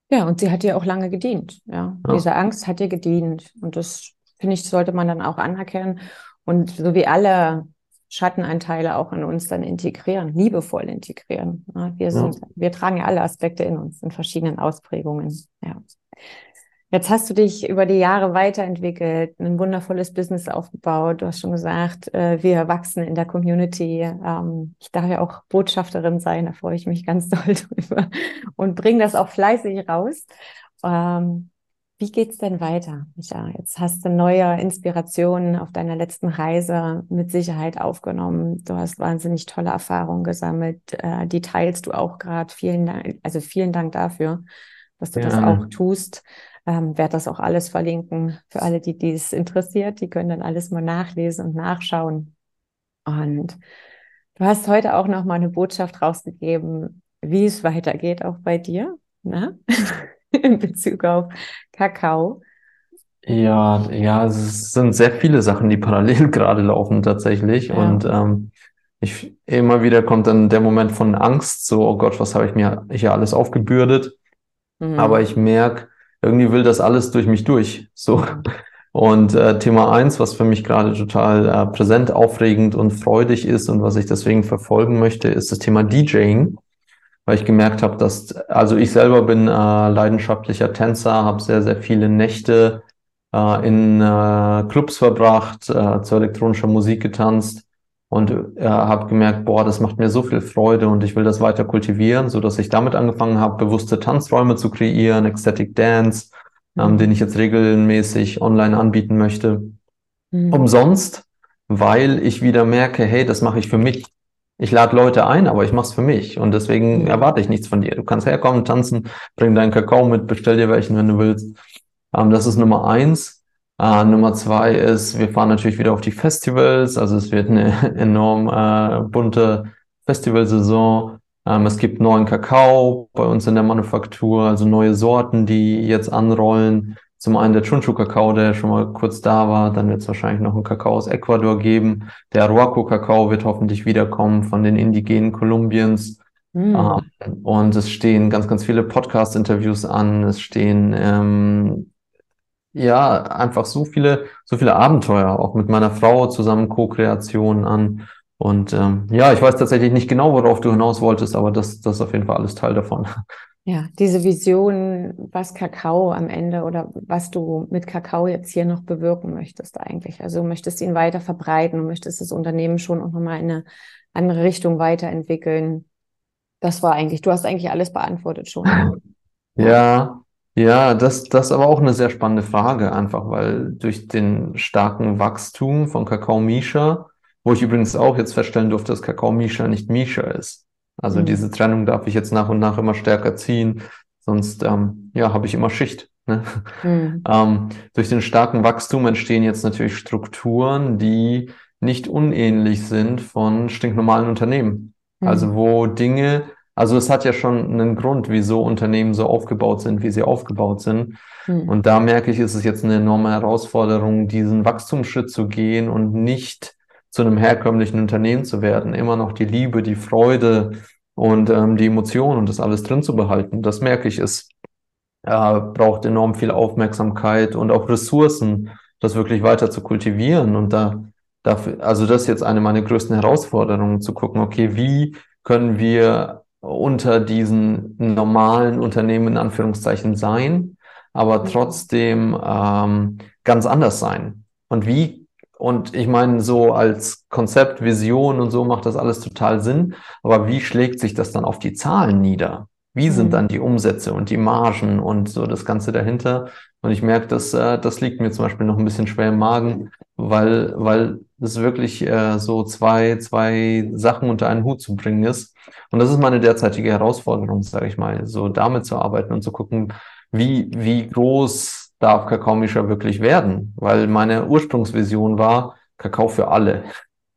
Ja, und sie hat dir auch lange gedient. Ja. ja. Diese Angst hat dir gedient. Und das, finde ich, sollte man dann auch anerkennen. Und so wie alle Schattenanteile auch in uns dann integrieren, liebevoll integrieren. Wir, sind, ja. wir tragen ja alle Aspekte in uns in verschiedenen Ausprägungen. Ja. Jetzt hast du dich über die Jahre weiterentwickelt, ein wundervolles Business aufgebaut. Du hast schon gesagt, äh, wir wachsen in der Community. Ähm, ich darf ja auch Botschafterin sein, da freue ich mich ganz doll drüber und bringe das auch fleißig raus. Ähm, wie geht's denn weiter, Micha? Jetzt hast du neue Inspirationen auf deiner letzten Reise mit Sicherheit aufgenommen. Du hast wahnsinnig tolle Erfahrungen gesammelt. Äh, die teilst du auch gerade. Vielen Dank, also vielen Dank dafür, dass du ja. das auch tust. Ähm, werde das auch alles verlinken für alle, die dies interessiert. Die können dann alles mal nachlesen und nachschauen. Und du hast heute auch noch mal eine Botschaft rausgegeben, wie es weitergeht, auch bei dir, ne? in Bezug auf Kakao. Ja, ja, es sind sehr viele Sachen, die parallel gerade laufen tatsächlich. Ja. Und ähm, ich immer wieder kommt dann der Moment von Angst, so, oh Gott, was habe ich mir hier alles aufgebürdet? Mhm. Aber ich merke, irgendwie will das alles durch mich durch. So. Und äh, Thema eins, was für mich gerade total äh, präsent, aufregend und freudig ist und was ich deswegen verfolgen möchte, ist das Thema DJing. Weil ich gemerkt habe, dass, also ich selber bin äh, leidenschaftlicher Tänzer, habe sehr, sehr viele Nächte äh, in äh, Clubs verbracht, äh, zu elektronischer Musik getanzt und äh, habe gemerkt, boah, das macht mir so viel Freude und ich will das weiter kultivieren, so dass ich damit angefangen habe, bewusste Tanzräume zu kreieren, Ecstatic Dance, ähm, den ich jetzt regelmäßig online anbieten möchte, mhm. umsonst, weil ich wieder merke, hey, das mache ich für mich. Ich lade Leute ein, aber ich mache es für mich und deswegen mhm. erwarte ich nichts von dir. Du kannst herkommen, tanzen, bring deinen Kakao mit, bestell dir welchen, wenn du willst. Ähm, das ist Nummer eins. Uh, Nummer zwei ist, wir fahren natürlich wieder auf die Festivals. Also es wird eine enorm äh, bunte Festivalsaison. Ähm, es gibt neuen Kakao bei uns in der Manufaktur, also neue Sorten, die jetzt anrollen. Zum einen der Chunchu-Kakao, der schon mal kurz da war. Dann wird es wahrscheinlich noch einen Kakao aus Ecuador geben. Der Aruaco-Kakao wird hoffentlich wiederkommen von den indigenen Kolumbiens. Mm. Ähm, und es stehen ganz, ganz viele Podcast-Interviews an. Es stehen ähm, ja, einfach so viele, so viele Abenteuer, auch mit meiner Frau zusammen Co-Kreationen an. Und ähm, ja, ich weiß tatsächlich nicht genau, worauf du hinaus wolltest, aber das, das ist auf jeden Fall alles Teil davon. Ja, diese Vision, was Kakao am Ende oder was du mit Kakao jetzt hier noch bewirken möchtest eigentlich. Also du möchtest ihn weiter verbreiten, du möchtest das Unternehmen schon auch nochmal in eine andere Richtung weiterentwickeln? Das war eigentlich, du hast eigentlich alles beantwortet schon. Ja, ja, das, das ist aber auch eine sehr spannende Frage, einfach weil durch den starken Wachstum von Kakao Misha, wo ich übrigens auch jetzt feststellen durfte, dass Kakao Misha nicht Misha ist. Also mhm. diese Trennung darf ich jetzt nach und nach immer stärker ziehen, sonst ähm, ja, habe ich immer Schicht. Ne? Mhm. Ähm, durch den starken Wachstum entstehen jetzt natürlich Strukturen, die nicht unähnlich sind von stinknormalen Unternehmen. Mhm. Also wo Dinge also es hat ja schon einen Grund, wieso Unternehmen so aufgebaut sind, wie sie aufgebaut sind. Hm. Und da merke ich, ist es jetzt eine enorme Herausforderung, diesen Wachstumsschritt zu gehen und nicht zu einem herkömmlichen Unternehmen zu werden. Immer noch die Liebe, die Freude und ähm, die Emotionen und das alles drin zu behalten. Das merke ich, es äh, braucht enorm viel Aufmerksamkeit und auch Ressourcen, das wirklich weiter zu kultivieren. Und da, dafür, also das ist jetzt eine meiner größten Herausforderungen, zu gucken, okay, wie können wir unter diesen normalen Unternehmen in Anführungszeichen sein, aber mhm. trotzdem ähm, ganz anders sein. Und wie, und ich meine, so als Konzept, Vision und so macht das alles total Sinn, aber wie schlägt sich das dann auf die Zahlen nieder? Wie sind mhm. dann die Umsätze und die Margen und so das Ganze dahinter? Und ich merke, dass äh, das liegt mir zum Beispiel noch ein bisschen schwer im Magen, weil, weil es wirklich äh, so zwei, zwei Sachen unter einen Hut zu bringen ist. Und das ist meine derzeitige Herausforderung, sage ich mal, so damit zu arbeiten und zu gucken, wie, wie groß darf Kakao Misha wirklich werden? Weil meine Ursprungsvision war Kakao für alle.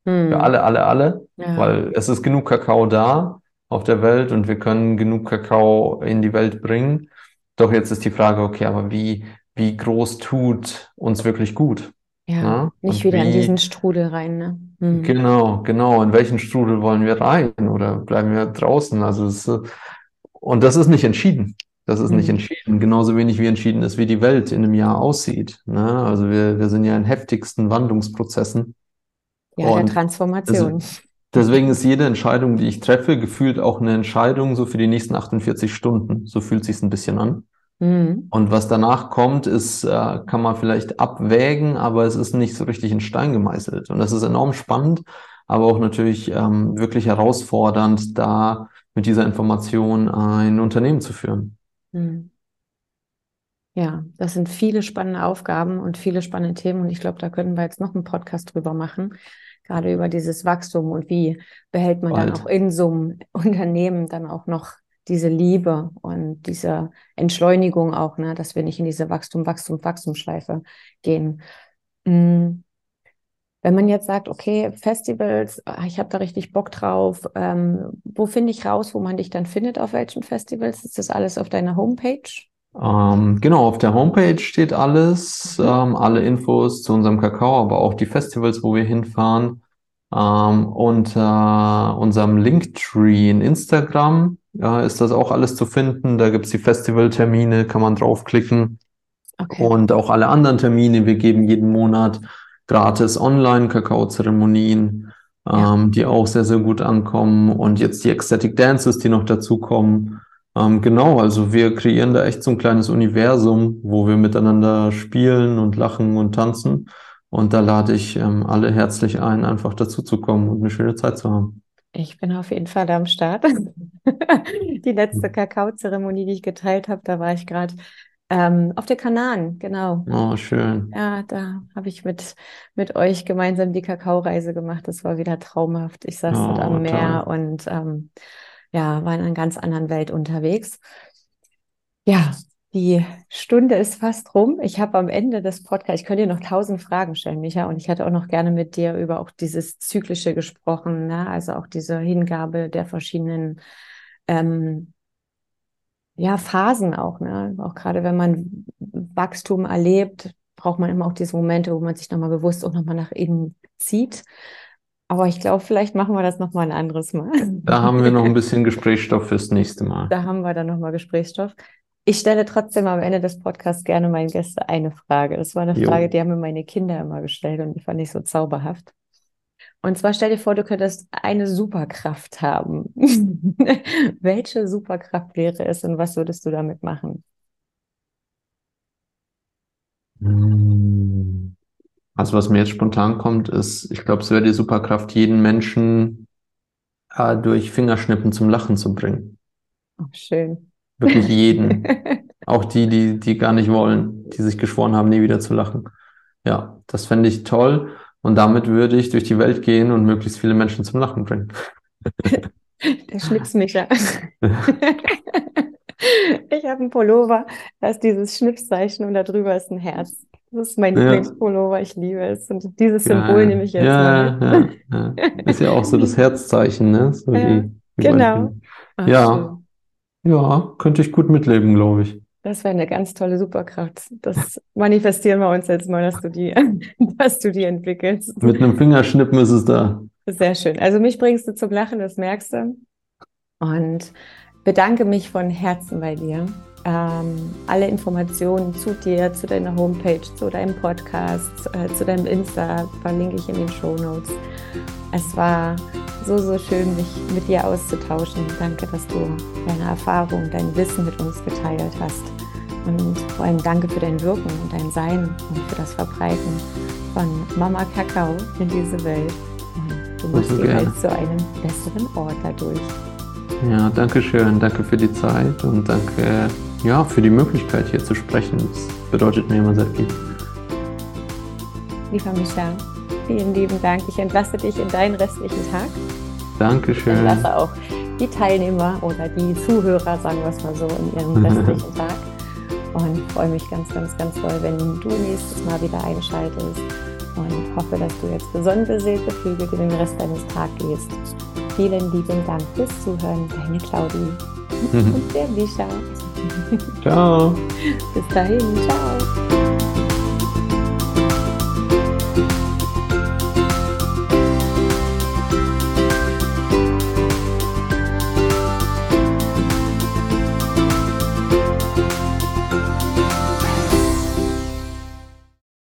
Hm. Für alle, alle, alle. Ja. Weil es ist genug Kakao da auf der Welt und wir können genug Kakao in die Welt bringen. Doch jetzt ist die Frage, okay, aber wie, wie groß tut uns wirklich gut? Ja, ja? nicht wieder wie, in diesen Strudel rein, ne? Mhm. Genau, genau. In welchen Strudel wollen wir rein oder bleiben wir draußen? Also es, und das ist nicht entschieden. Das ist mhm. nicht entschieden. Genauso wenig wie entschieden ist, wie die Welt in einem Jahr aussieht. Ne? Also wir, wir sind ja in heftigsten Wandlungsprozessen. Ja, und der Transformation. deswegen ist jede Entscheidung, die ich treffe, gefühlt auch eine Entscheidung so für die nächsten 48 Stunden. So fühlt sich ein bisschen an. Mhm. Und was danach kommt, ist, äh, kann man vielleicht abwägen, aber es ist nicht so richtig in Stein gemeißelt. Und das ist enorm spannend, aber auch natürlich ähm, wirklich herausfordernd, da mit dieser Information ein Unternehmen zu führen. Mhm. Ja, das sind viele spannende Aufgaben und viele spannende Themen. Und ich glaube, da können wir jetzt noch einen Podcast drüber machen, gerade über dieses Wachstum und wie behält man Bald. dann auch in so einem Unternehmen dann auch noch diese Liebe und diese Entschleunigung auch, ne, dass wir nicht in diese Wachstum, Wachstum, Wachstumsschleife gehen. Mm. Wenn man jetzt sagt, okay, Festivals, ah, ich habe da richtig Bock drauf, ähm, wo finde ich raus, wo man dich dann findet, auf welchen Festivals? Ist das alles auf deiner Homepage? Ähm, genau, auf der Homepage steht alles, ähm, alle Infos zu unserem Kakao, aber auch die Festivals, wo wir hinfahren. Ähm, unter unserem Linktree in Instagram ja, ist das auch alles zu finden. Da gibt es die Festivaltermine, kann man draufklicken. Okay. Und auch alle anderen Termine. Wir geben jeden Monat gratis Online-Kakao-Zeremonien, ja. ähm, die auch sehr, sehr gut ankommen. Und jetzt die Ecstatic Dances, die noch dazukommen. Ähm, genau, also wir kreieren da echt so ein kleines Universum, wo wir miteinander spielen und lachen und tanzen. Und da lade ich ähm, alle herzlich ein, einfach dazu zu kommen und eine schöne Zeit zu haben. Ich bin auf jeden Fall am Start. die letzte Kakaozeremonie, die ich geteilt habe, da war ich gerade ähm, auf der Kanaren, genau. Oh, schön. Ja, da habe ich mit, mit euch gemeinsam die Kakaoreise gemacht. Das war wieder traumhaft. Ich saß oh, dort am Meer toll. und ähm, ja, war in einer ganz anderen Welt unterwegs. Ja, die Stunde ist fast rum. Ich habe am Ende des Podcasts, ich könnte dir noch tausend Fragen stellen, Micha, und ich hatte auch noch gerne mit dir über auch dieses Zyklische gesprochen, ne? also auch diese Hingabe der verschiedenen ähm, ja, Phasen auch. Ne? Auch gerade wenn man Wachstum erlebt, braucht man immer auch diese Momente, wo man sich nochmal bewusst auch nochmal nach innen zieht. Aber ich glaube, vielleicht machen wir das nochmal ein anderes Mal. Da haben wir noch ein bisschen Gesprächsstoff fürs nächste Mal. Da haben wir dann nochmal Gesprächsstoff. Ich stelle trotzdem am Ende des Podcasts gerne meinen Gästen eine Frage. Das war eine jo. Frage, die haben mir meine Kinder immer gestellt und die fand ich so zauberhaft. Und zwar stell dir vor, du könntest eine Superkraft haben. Welche Superkraft wäre es und was würdest du damit machen? Hm. Also was mir jetzt spontan kommt, ist, ich glaube, es wäre die Superkraft, jeden Menschen äh, durch Fingerschnippen zum Lachen zu bringen. Oh, schön. Wirklich jeden. Auch die, die, die gar nicht wollen, die sich geschworen haben, nie wieder zu lachen. Ja, das fände ich toll. Und damit würde ich durch die Welt gehen und möglichst viele Menschen zum Lachen bringen. Der Schnipsmischer. ich habe einen Pullover, da ist dieses Schnipszeichen und da drüber ist ein Herz. Das ist mein Ja. Lieblingspullover, ich liebe es. Und dieses Geil. Symbol nehme ich jetzt ja, mal. ja, ja. Ist ja auch so das Herzzeichen, ne? So Ja, die, die genau. Ach, Ja. schön. Ja, könnte ich gut mitleben, glaube ich. Das wäre eine ganz tolle Superkraft. Das manifestieren wir uns jetzt mal, dass du die, dass du die entwickelst. Mit einem Fingerschnippen ist es da. Sehr schön. Also mich bringst du zum Lachen, das merkst du. Und bedanke mich von Herzen bei dir. Ähm, alle Informationen zu dir, zu deiner Homepage, zu deinem Podcast, äh, zu deinem Insta verlinke ich in den Show Notes. Es war so, so schön, mich mit dir auszutauschen. Danke, dass du deine Erfahrung, dein Wissen mit uns geteilt hast. Und vor allem danke für dein Wirken und dein Sein und für das Verbreiten von Mama Kakao in diese Welt. Und du machst die gerne. Welt zu einem besseren Ort dadurch. Ja, danke schön. Danke für die Zeit und danke ja, für die Möglichkeit, hier zu sprechen. Das bedeutet mir immer sehr viel. Lieber Micha, vielen lieben Dank. Ich entlasse dich in deinen restlichen Tag. Dankeschön. Entlasse auch die Teilnehmer oder die Zuhörer, sagen wir es mal so, in ihrem restlichen Tag. Und freue mich ganz, ganz, ganz doll, wenn du nächstes Mal wieder einschaltest. Und hoffe, dass du jetzt besonnen beseelt beflügelt in den Rest deines Tages gehst. Vielen lieben Dank fürs Zuhören, deine Claudi und der Mischa. Ciao. Bis dahin, ciao.